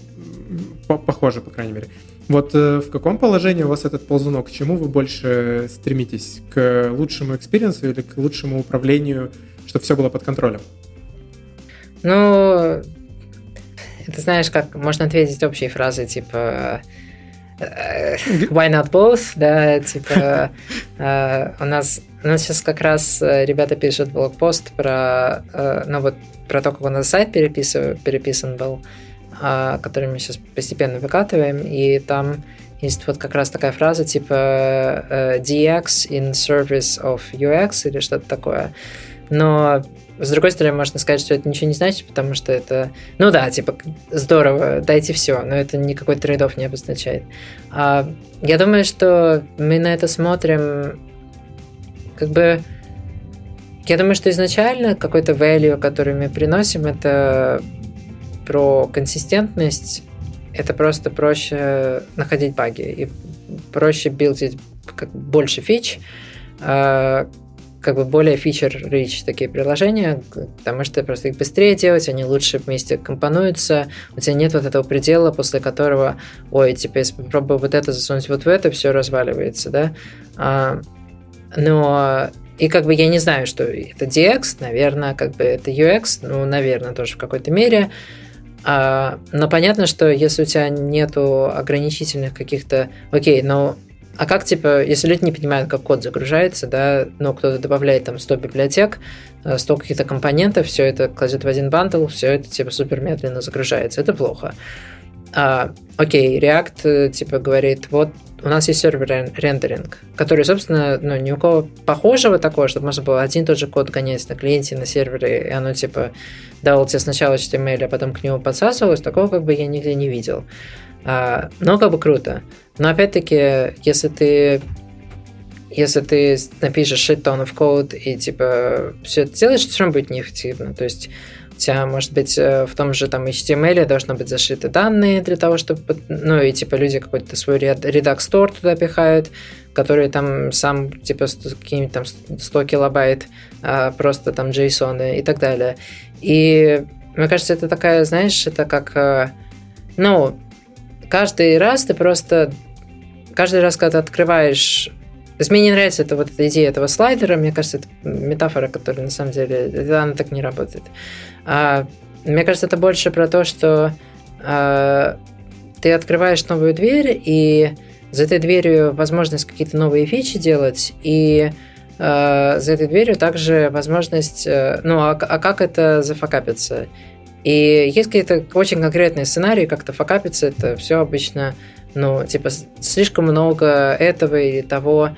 похоже, по крайней мере. Вот э, в каком положении у вас этот ползунок? К чему вы больше стремитесь? К лучшему экспириенсу или к лучшему управлению, чтобы все было под контролем? Ну, это знаешь, как можно ответить общей фразой, типа э, why not both, да, типа э, у нас у нас сейчас как раз ребята пишут блокпост про, ну вот, про то, как у нас сайт переписан, был, который мы сейчас постепенно выкатываем, и там есть вот как раз такая фраза типа э, DX in service of UX или что-то такое. Но с другой стороны, можно сказать, что это ничего не значит, потому что это, ну да, типа, здорово, дайте все, но это никакой трейдов не обозначает. А, я думаю, что мы на это смотрим как бы... Я думаю, что изначально какой-то value, который мы приносим, это про консистентность, это просто проще находить баги и проще билдить как больше фич, э, как бы более feature-rich такие приложения, потому что просто их быстрее делать, они лучше вместе компонуются, у тебя нет вот этого предела, после которого, ой, типа, если попробую вот это засунуть вот в это, все разваливается, да. А, но и как бы я не знаю, что это DX, наверное, как бы это UX, ну, наверное, тоже в какой-то мере. А, но понятно, что если у тебя нету ограничительных каких-то... Окей, но а как, типа, если люди не понимают, как код загружается, да, но кто-то добавляет там 100 библиотек, 100 э, каких-то компонентов, все это кладет в один бандл, все это, типа, супер медленно загружается. Это плохо. А, окей, React, э, типа, говорит, вот у нас есть server rendering, который, собственно, ну, ни у кого похожего такого, чтобы можно было один и тот же код гонять на клиенте, на сервере, и оно, типа, давал тебе сначала HTML, а потом к нему подсасывалось, такого как бы я нигде не видел. А, но как бы круто. Но опять-таки, если ты если ты напишешь shit ton of code и типа все это делаешь, все равно будет неэффективно. То есть тебя, может быть, э, в том же там HTML должно быть зашиты данные для того, чтобы, ну, и типа люди какой-то свой Redux Store туда пихают, который там сам, типа, какими-нибудь там 100 килобайт, а просто там JSON и так далее. И мне кажется, это такая, знаешь, это как, э, ну, каждый раз ты просто, каждый раз, когда ты открываешь то есть мне не нравится эта вот эта идея этого слайдера, мне кажется, это метафора, которая на самом деле, она так не работает. А, мне кажется, это больше про то, что а, ты открываешь новую дверь, и за этой дверью возможность какие-то новые фичи делать, и э, за этой дверью также возможность, э, ну, а, а как это зафакапиться? И есть какие-то очень конкретные сценарии, как-то факапиться, это все обычно, ну, типа, слишком много этого или того, а,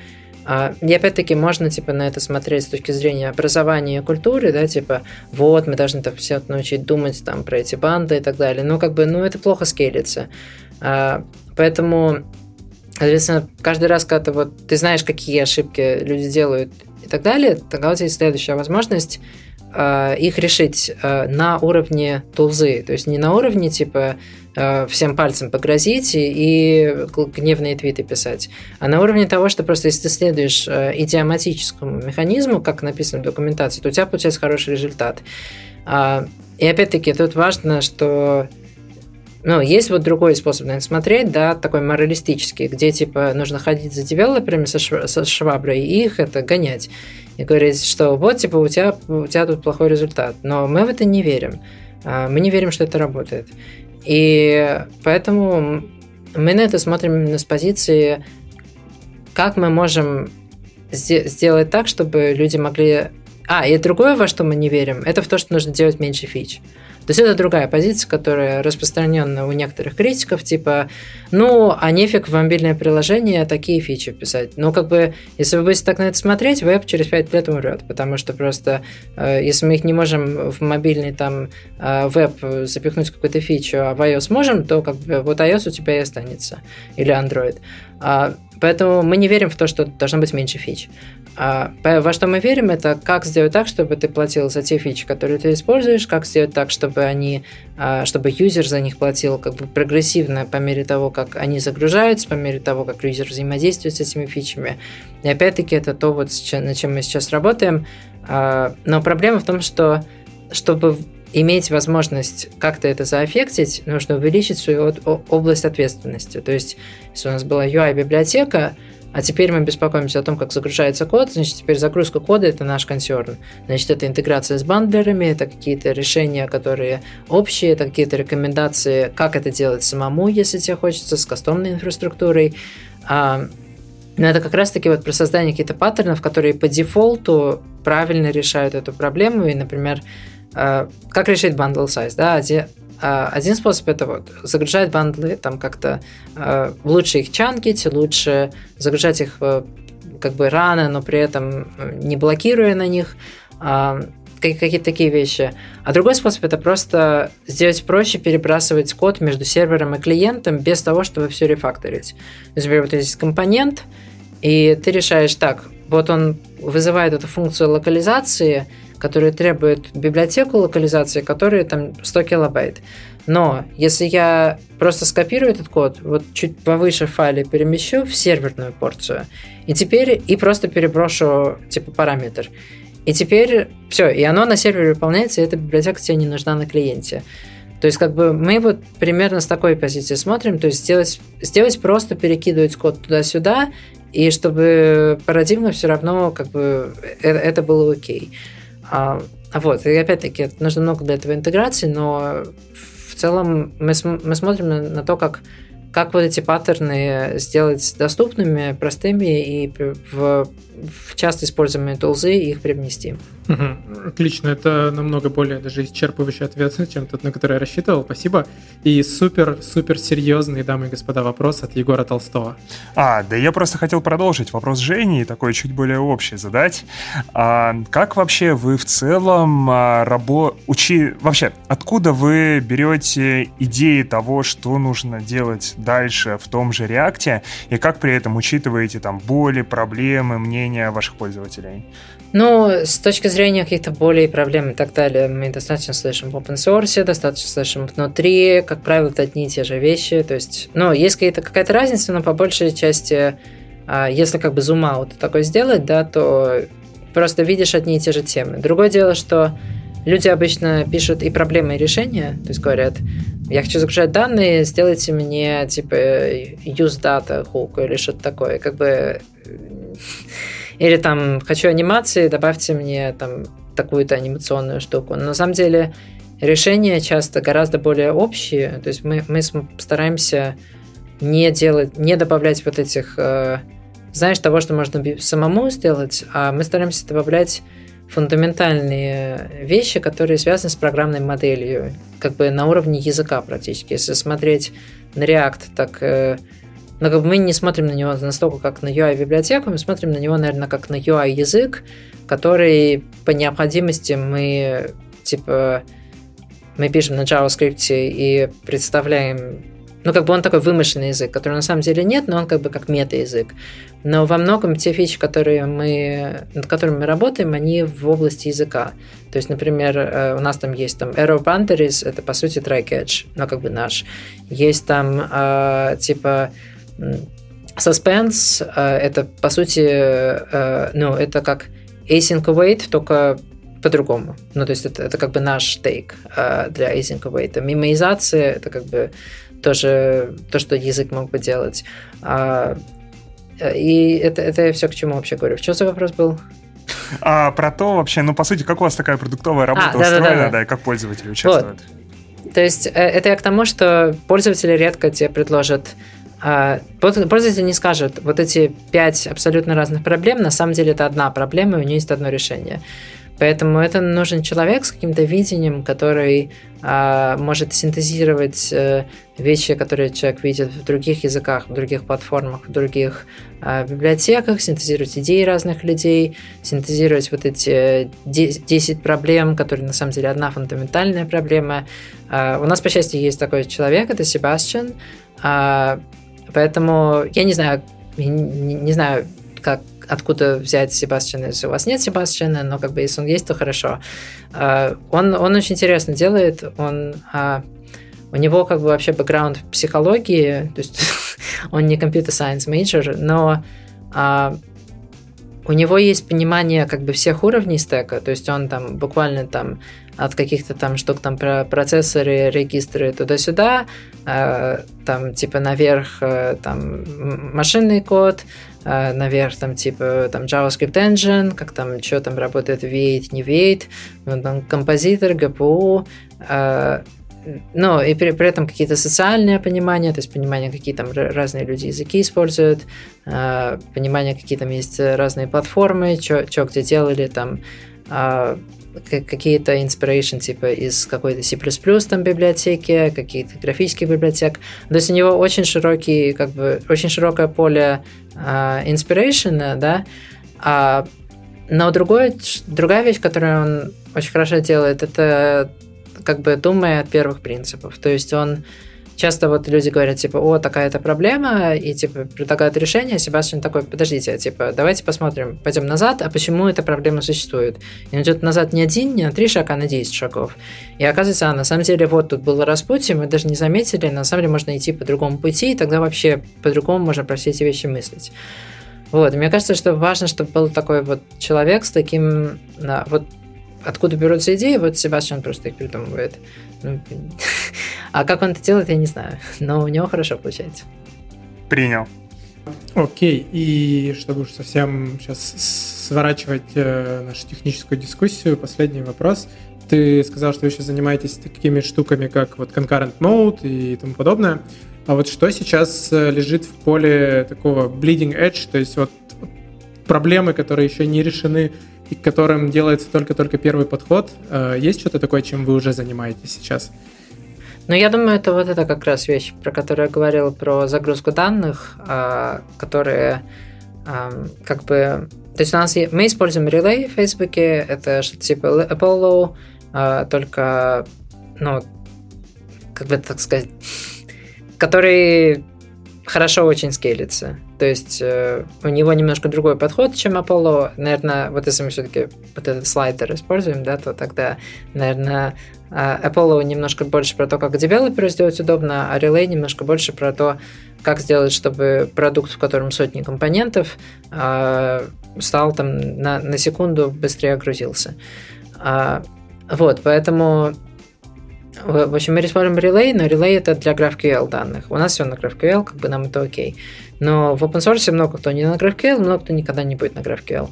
и опять-таки можно типа на это смотреть с точки зрения образования и культуры, да, типа вот мы должны так все научить думать там про эти банды и так далее. Но как бы, ну это плохо скейлится. А, поэтому Соответственно, каждый раз, когда ты, вот, ты знаешь, какие ошибки люди делают и так далее, тогда у тебя есть следующая возможность э, их решить на уровне тулзы. То есть не на уровне типа всем пальцем погрозить и, гневные твиты писать, а на уровне того, что просто если ты следуешь э, идиоматическому механизму, как написано в документации, то у тебя получается хороший результат. Э, и опять-таки тут важно, что ну, есть вот другой способ на это смотреть, да, такой моралистический, где, типа, нужно ходить за девелоперами со, шв- со шваброй и их это гонять. И говорить, что вот, типа, у тебя, у тебя тут плохой результат. Но мы в это не верим. А, мы не верим, что это работает. И поэтому мы на это смотрим именно с позиции, как мы можем сделать так, чтобы люди могли... А, и другое, во что мы не верим, это в то, что нужно делать меньше фич. То есть это другая позиция, которая распространена у некоторых критиков, типа, ну, а нефиг в мобильное приложение такие фичи писать. Ну, как бы, если вы будете так на это смотреть, веб через 5 лет умрет, потому что просто, э, если мы их не можем в мобильный там э, веб запихнуть какую-то фичу, а в iOS можем, то как бы вот iOS у тебя и останется, или Android. А, поэтому мы не верим в то, что должно быть меньше фич. А, во что мы верим, это как сделать так, чтобы ты платил за те фичи, которые ты используешь, как сделать так, чтобы они, а, чтобы юзер за них платил как бы прогрессивно по мере того, как они загружаются, по мере того, как юзер взаимодействует с этими фичами. И опять-таки это то, вот, над чем мы сейчас работаем. А, но проблема в том, что чтобы иметь возможность как-то это заэффектить, нужно увеличить свою область ответственности. То есть, если у нас была UI-библиотека, а теперь мы беспокоимся о том, как загружается код. Значит, теперь загрузка кода – это наш консерн. Значит, это интеграция с бандлерами, это какие-то решения, которые общие, это какие-то рекомендации, как это делать самому, если тебе хочется, с кастомной инфраструктурой. А, но это как раз-таки вот про создание каких-то паттернов, которые по дефолту правильно решают эту проблему. И, например, как решить bundle size? Да? А, один способ это вот загружать бандлы, там как-то э, лучше их чанкить, лучше загружать их э, как бы рано, но при этом не блокируя на них э, какие-то такие вещи. А другой способ это просто сделать проще перебрасывать код между сервером и клиентом без того, чтобы все рефакторить. Например, вот есть компонент, и ты решаешь так, вот он вызывает эту функцию локализации, которые требуют библиотеку локализации, которые там 100 килобайт. Но если я просто скопирую этот код, вот чуть повыше в файле перемещу в серверную порцию, и теперь и просто переброшу типа параметр. И теперь все, и оно на сервере выполняется, и эта библиотека тебе не нужна на клиенте. То есть, как бы мы вот примерно с такой позиции смотрим, то есть сделать, сделать просто перекидывать код туда-сюда, и чтобы парадигма все равно как бы это, это было окей. А, вот, и опять-таки, нужно много для этого интеграции, но в целом мы, мы смотрим на, на то, как, как вот эти паттерны сделать доступными, простыми и в, в часто используемые тулзы их привнести. Угу. Отлично, это намного более даже исчерпывающий ответ, чем тот, на который я рассчитывал. Спасибо. И супер-супер серьезный, дамы и господа, вопрос от Егора Толстого. А, да я просто хотел продолжить вопрос Жени, такой чуть более общий задать. А, как вообще вы в целом а, рабо... учи... Вообще, откуда вы берете идеи того, что нужно делать дальше в том же реакте, и как при этом учитываете там боли, проблемы, мнения ваших пользователей? Ну, с точки зрения каких-то болей, проблем и так далее, мы достаточно слышим в open source, достаточно слышим внутри, как правило, это одни и те же вещи. То есть, ну, есть какая-то, какая-то разница, но по большей части, а, если как бы зум-аут такой сделать, да, то просто видишь одни и те же темы. Другое дело, что люди обычно пишут и проблемы, и решения, то есть говорят, я хочу загружать данные, сделайте мне, типа, use data hook или что-то такое. Как бы или там хочу анимации, добавьте мне там такую-то анимационную штуку. Но на самом деле решения часто гораздо более общие. То есть мы, мы стараемся не делать, не добавлять вот этих, э, знаешь, того, что можно самому сделать, а мы стараемся добавлять фундаментальные вещи, которые связаны с программной моделью, как бы на уровне языка практически. Если смотреть на React, так э, но как бы мы не смотрим на него настолько, как на UI-библиотеку, мы смотрим на него, наверное, как на UI-язык, который по необходимости мы, типа, мы пишем на JavaScript и представляем ну, как бы он такой вымышленный язык, который на самом деле нет, но он как бы как мета-язык. Но во многом те фичи, которые мы, над которыми мы работаем, они в области языка. То есть, например, э, у нас там есть там Arrow Boundaries, это по сути try catch, но как бы наш. Есть там э, типа Suspense, э, это по сути, э, ну, это как async await, только по-другому. Ну, то есть это, это как бы наш тейк э, для async await. Мимоизация – это как бы тоже то, что язык мог бы делать. А, и это, это я все к чему вообще говорю. Что за вопрос был? А, про то вообще, ну, по сути, как у вас такая продуктовая работа а, устроена, да, да, да, да. и как пользователи участвуют? Вот. То есть э, это я к тому, что пользователи редко тебе предложат а, Пользователь не скажет, вот эти пять абсолютно разных проблем, на самом деле это одна проблема, и у нее есть одно решение. Поэтому это нужен человек с каким-то видением, который а, может синтезировать а, вещи, которые человек видит в других языках, в других платформах, в других а, библиотеках, синтезировать идеи разных людей, синтезировать вот эти 10 проблем, которые на самом деле одна фундаментальная проблема. А, у нас, по счастью, есть такой человек, это Себастьян. А, поэтому я не знаю, не, не знаю, как откуда взять Себастьяна, если у вас нет Себастьяна, но как бы если он есть, то хорошо. А, он, он очень интересно делает, он а, у него как бы вообще бэкграунд психологии, то есть (laughs) он не computer science major, но а, у него есть понимание как бы всех уровней стека, то есть он там буквально там от каких-то там штук там про процессоры, регистры туда-сюда, э, там типа наверх э, там машинный код, э, наверх там типа там JavaScript Engine, как там что там работает V8, не V8, там композитор, GPU, ну, и при, при этом какие-то социальные понимания, то есть понимание, какие там разные люди языки используют, э, понимание, какие там есть разные платформы, что где делали, там э, какие-то inspiration типа из какой-то C++ там библиотеки, какие-то графических библиотек. То есть у него очень широкий, как бы, очень широкое поле uh, inspiration, да, а, но другой, другая вещь, которую он очень хорошо делает, это как бы думая от первых принципов. То есть он часто вот люди говорят, типа, о, такая-то проблема, и, типа, предлагают решение, Себастьян такой, подождите, типа, давайте посмотрим, пойдем назад, а почему эта проблема существует? И он идет назад не один, не на три шага, а на 10 шагов. И оказывается, а, на самом деле, вот тут было распутье, мы даже не заметили, на самом деле можно идти по другому пути, и тогда вообще по-другому можно про все эти вещи мыслить. Вот, и мне кажется, что важно, чтобы был такой вот человек с таким, вот откуда берутся идеи, вот Себастьян просто их придумывает. Ну, а как он это делает, я не знаю. (laughs) Но у него хорошо получается. Принял. Окей, и чтобы уж совсем сейчас сворачивать э, нашу техническую дискуссию, последний вопрос. Ты сказал, что вы сейчас занимаетесь такими штуками, как вот concurrent mode и тому подобное. А вот что сейчас э, лежит в поле такого bleeding edge, то есть вот проблемы, которые еще не решены и к которым делается только-только первый подход. Э, есть что-то такое, чем вы уже занимаетесь сейчас? Ну, я думаю, это вот это как раз вещь, про которую я говорил, про загрузку данных, э, которые как бы... То есть у нас мы используем Relay в Facebook, это что-то типа Apollo, э, только, ну, как бы так сказать, (laughs) который хорошо очень скейлится. То есть э, у него немножко другой подход, чем Apollo. Наверное, вот если мы все-таки вот этот слайдер используем, да, то тогда, наверное, э, Apollo немножко больше про то, как девелоперу сделать удобно, а Relay немножко больше про то, как сделать, чтобы продукт, в котором сотни компонентов, э, стал там на, на секунду быстрее грузился. Э, вот, поэтому в общем, мы используем Relay, но Relay это для GraphQL данных. У нас все на GraphQL, как бы нам это окей. Но в open source много кто не на GraphQL, много кто никогда не будет на GraphQL.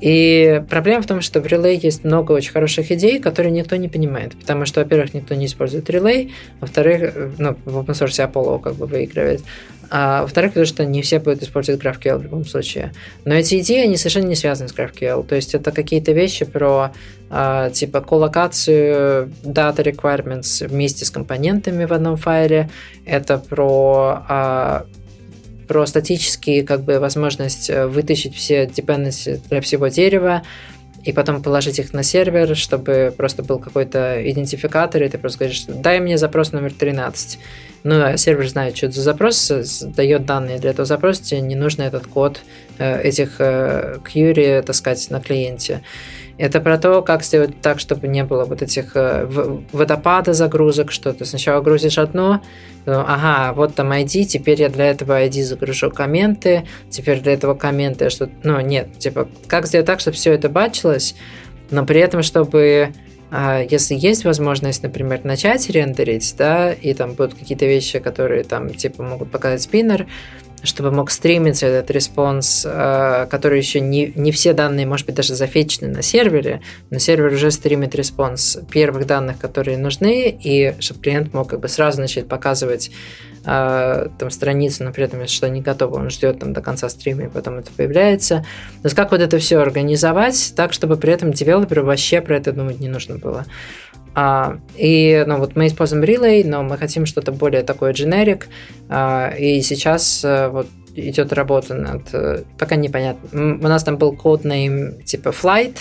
И проблема в том, что в Relay есть много очень хороших идей, которые никто не понимает. Потому что, во-первых, никто не использует Relay, во-вторых, ну, в open source Apollo как бы выигрывает. А во-вторых, потому что не все будут использовать GraphQL в любом случае. Но эти идеи, они совершенно не связаны с GraphQL. То есть это какие-то вещи про а, типа коллокацию data requirements вместе с компонентами в одном файле. Это про а, про статические как бы возможность э, вытащить все dependency для всего дерева, и потом положить их на сервер, чтобы просто был какой-то идентификатор, и ты просто говоришь, дай мне запрос номер 13. Ну, а сервер знает, что это за запрос, дает данные для этого запроса, тебе не нужно этот код э, этих э, query таскать на клиенте. Это про то, как сделать так, чтобы не было вот этих э, водопада загрузок, что ты сначала грузишь одно, ага, вот там ID, теперь я для этого ID загружу комменты, теперь для этого комменты что ну нет, типа, как сделать так, чтобы все это бачилось, но при этом, чтобы если есть возможность, например, начать рендерить, да, и там будут какие-то вещи, которые там типа могут показать спиннер, чтобы мог стримиться этот response, э, который еще не, не все данные, может быть, даже зафетчены на сервере, но сервер уже стримит response первых данных, которые нужны, и чтобы клиент мог как бы сразу начать показывать э, там страницу, но при этом, если что не готово, он ждет там до конца стрима, и потом это появляется. То есть как вот это все организовать так, чтобы при этом девелоперу вообще про это думать не нужно было. А, и ну, вот мы используем Relay, но мы хотим что-то более такое generic. А, и сейчас а, вот идет работа над... Э, пока непонятно. У нас там был коднейм типа Flight,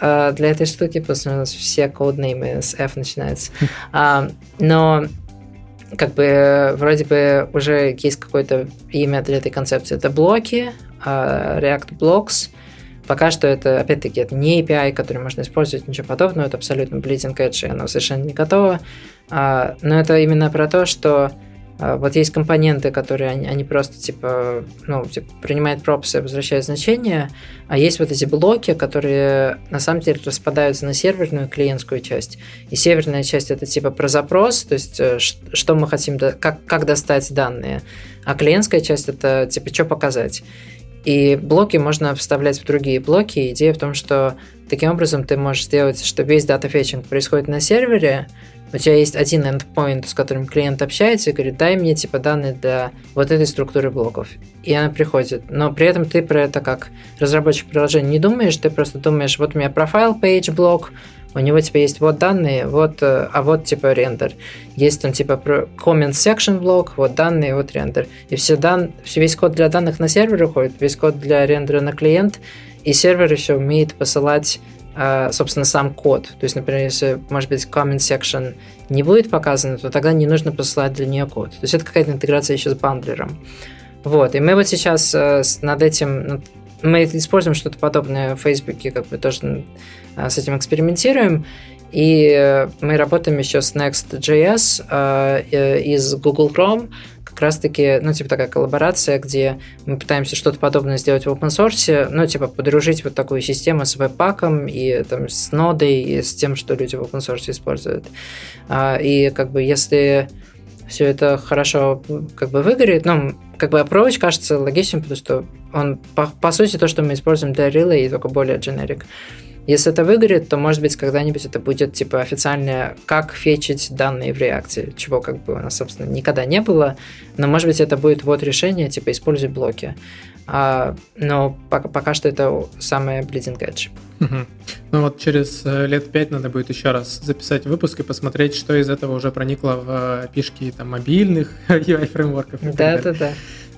а, для этой штуки, потому что у нас все коднеймы с F начинаются. А, но как бы вроде бы уже есть какое-то имя для этой концепции. Это блоки, React Blocks, Пока что это, опять-таки, это не API, который можно использовать, ничего подобного, это абсолютно bleeding edge, и оно совершенно не готово. А, но это именно про то, что а, вот есть компоненты, которые они, они просто типа, ну, типа, принимают пропсы и возвращают значения, а есть вот эти блоки, которые на самом деле распадаются на серверную и клиентскую часть. И северная часть это типа про запрос, то есть э, что мы хотим, как, как достать данные, а клиентская часть это типа что показать. И блоки можно вставлять в другие блоки. Идея в том, что таким образом ты можешь сделать, что весь data fetching происходит на сервере, у тебя есть один endpoint, с которым клиент общается и говорит, дай мне типа данные для вот этой структуры блоков. И она приходит. Но при этом ты про это как разработчик приложения не думаешь, ты просто думаешь, вот у меня profile page блок, у него типа есть вот данные, вот, э, а вот типа рендер. Есть там типа comment section блок, вот данные, вот рендер. И все дан, весь код для данных на сервер уходит, весь код для рендера на клиент, и сервер еще умеет посылать э, собственно, сам код. То есть, например, если, может быть, comment section не будет показано, то тогда не нужно посылать для нее код. То есть это какая-то интеграция еще с бандлером. Вот, и мы вот сейчас э, над этим, мы используем что-то подобное в Фейсбуке, как бы тоже с этим экспериментируем. И э, мы работаем еще с Next.js а, э, из Google Chrome, как раз-таки, ну, типа такая коллаборация, где мы пытаемся что-то подобное сделать в open source, ну, типа подружить вот такую систему с веб-паком и там с нодой, и с тем, что люди в open source используют. А, и как бы если все это хорошо как бы выгорит, ну, как бы approach кажется логичным, потому что он, по, по сути, то, что мы используем для relay, только более generic. Если это выгорит, то, может быть, когда-нибудь это будет, типа, официальное, как фетчить данные в реакции, чего, как бы, у нас, собственно, никогда не было, но, может быть, это будет вот решение, типа, используй блоки. А, но пока, пока что это самое bleeding edge. Угу. Ну вот через э, лет пять надо будет еще раз записать выпуск и посмотреть, что из этого уже проникло в пишки там, мобильных (laughs) UI-фреймворков. Да-да-да.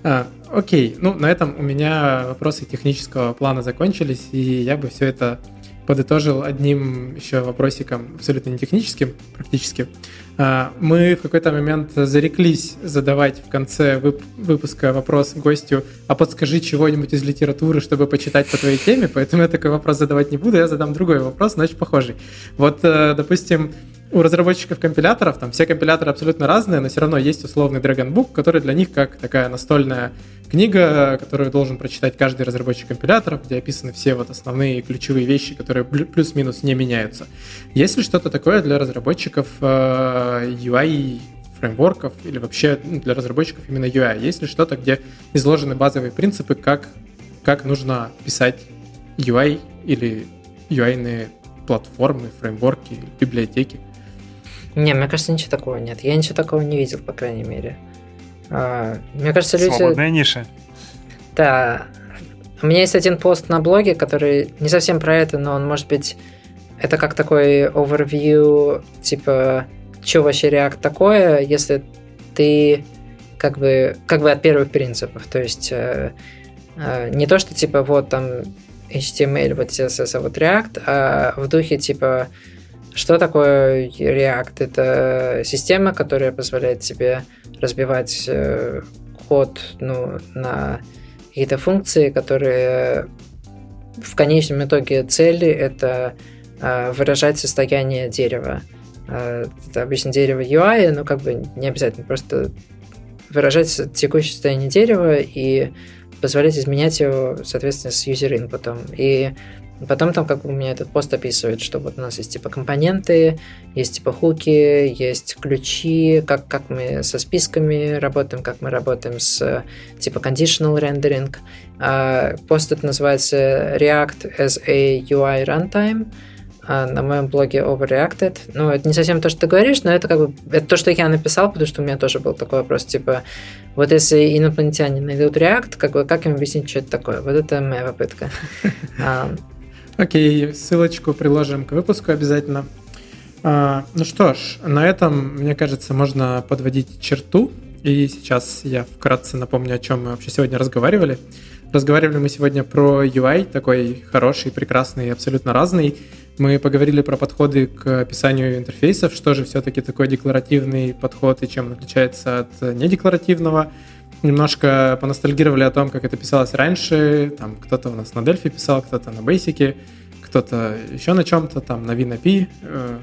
А, окей, ну на этом у меня вопросы технического плана закончились, и я бы все это подытожил одним еще вопросиком, абсолютно не техническим, практически. А, мы в какой-то момент зареклись задавать в конце выпуска вопрос гостю, а подскажи чего-нибудь из литературы, чтобы почитать по твоей теме, поэтому я такой вопрос задавать не буду, я задам другой вопрос, но очень похожий. Вот, э, допустим, у разработчиков компиляторов, там все компиляторы абсолютно разные, но все равно есть условный Dragon Book, который для них как такая настольная книга, которую должен прочитать каждый разработчик компиляторов, где описаны все вот основные ключевые вещи, которые плюс-минус не меняются. Есть ли что-то такое для разработчиков э, UI фреймворков или вообще ну, для разработчиков именно UI? Есть ли что-то, где изложены базовые принципы, как, как нужно писать UI или UI-ные платформы, фреймворки, библиотеки? Не, мне кажется, ничего такого нет. Я ничего такого не видел, по крайней мере. А, мне кажется, люди... Свободная ниша. Да. У меня есть один пост на блоге, который не совсем про это, но он может быть... Это как такой overview, типа, что вообще React такое, если ты как бы, как бы от первых принципов. То есть э, э, не то, что типа вот там HTML, вот CSS, а вот React, а в духе типа Что такое React? Это система, которая позволяет тебе разбивать э, код ну, на какие-то функции, которые в конечном итоге цели это э, выражать состояние дерева. Э, это обычно дерево UI, но как бы не обязательно, просто выражать текущее состояние дерева и позволять изменять его, соответственно, с user input. И Потом там как у меня этот пост описывает, что вот у нас есть типа компоненты, есть типа хуки, есть ключи, как, как мы со списками работаем, как мы работаем с типа conditional rendering. А, пост это называется React as a UI runtime на моем блоге Overreacted. Ну, это не совсем то, что ты говоришь, но это как бы это то, что я написал, потому что у меня тоже был такой вопрос, типа, вот если инопланетяне найдут React, как бы как им объяснить, что это такое? Вот это моя попытка. (laughs) А, Окей, ссылочку приложим к выпуску обязательно. А, ну что ж, на этом, мне кажется, можно подводить черту. И сейчас я вкратце напомню, о чем мы вообще сегодня разговаривали. Разговаривали мы сегодня про UI, такой хороший, прекрасный, абсолютно разный. Мы поговорили про подходы к описанию интерфейсов, что же все-таки такой декларативный подход и чем он отличается от недекларативного немножко поностальгировали о том, как это писалось раньше. Там кто-то у нас на Delphi писал, кто-то на Basic, кто-то еще на чем-то, там на WinAPI, э,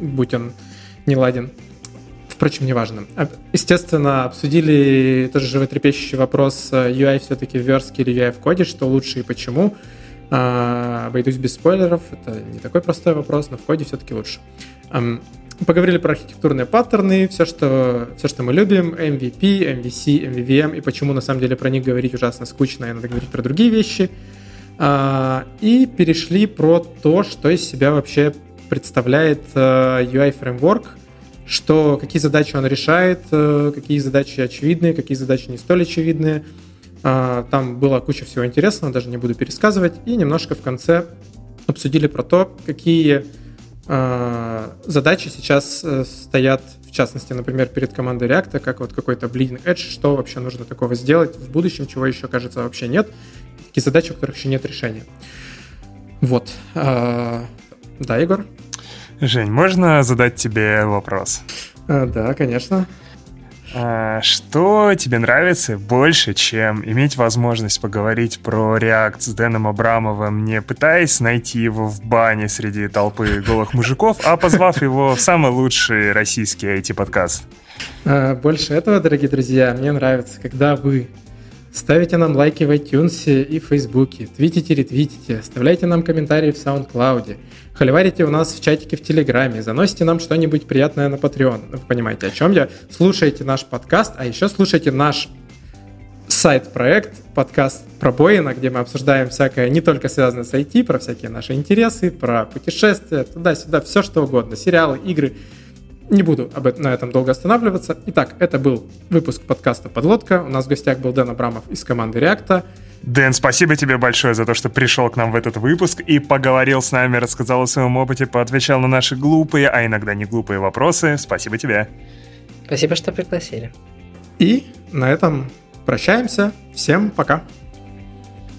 будь он не ладен. Впрочем, неважно. Естественно, обсудили тоже животрепещущий вопрос, э, UI все-таки в верстке или UI в коде, что лучше и почему. Э, обойдусь без спойлеров, это не такой простой вопрос, но в коде все-таки лучше. Поговорили про архитектурные паттерны, все что, все, что мы любим, MVP, MVC, MVVM, и почему на самом деле про них говорить ужасно скучно, и надо говорить про другие вещи. А, и перешли про то, что из себя вообще представляет UI-фреймворк, э, что, какие задачи он решает, э, какие задачи очевидные, какие задачи не столь очевидные. А, там была куча всего интересного, даже не буду пересказывать. И немножко в конце обсудили про то, какие а, задачи сейчас э, стоят, в частности, например, перед командой React, как вот какой-то bleeding edge, что вообще нужно такого сделать в будущем, чего еще, кажется, вообще нет, какие задачи, у которых еще нет решения. Вот. А, да, Егор? Жень, можно задать тебе вопрос? А, да, конечно. А, что тебе нравится больше, чем иметь возможность поговорить про React с Дэном Абрамовым, не пытаясь найти его в бане среди толпы голых мужиков, а позвав его в самый лучший российский IT-подкаст? А, больше этого, дорогие друзья, мне нравится, когда вы Ставите нам лайки в iTunes и в Facebook, твитите, ретвитите, оставляйте нам комментарии в SoundCloud, холиварите у нас в чатике в Телеграме, заносите нам что-нибудь приятное на Patreon. Вы понимаете, о чем я? Слушайте наш подкаст, а еще слушайте наш сайт-проект, подкаст про Боина, где мы обсуждаем всякое не только связанное с IT, про всякие наши интересы, про путешествия, туда-сюда, все что угодно, сериалы, игры, не буду об этом, на этом долго останавливаться. Итак, это был выпуск подкаста «Подлодка». У нас в гостях был Дэн Абрамов из команды «Реакта». Дэн, спасибо тебе большое за то, что пришел к нам в этот выпуск и поговорил с нами, рассказал о своем опыте, поотвечал на наши глупые, а иногда не глупые вопросы. Спасибо тебе. Спасибо, что пригласили. И на этом прощаемся. Всем пока.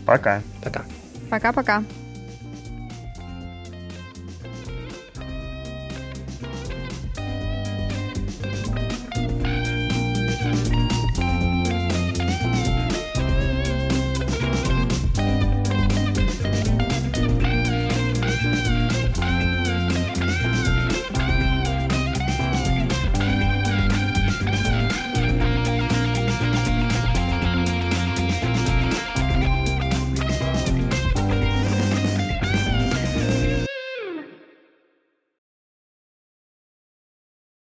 Пока. Пока. Пока-пока.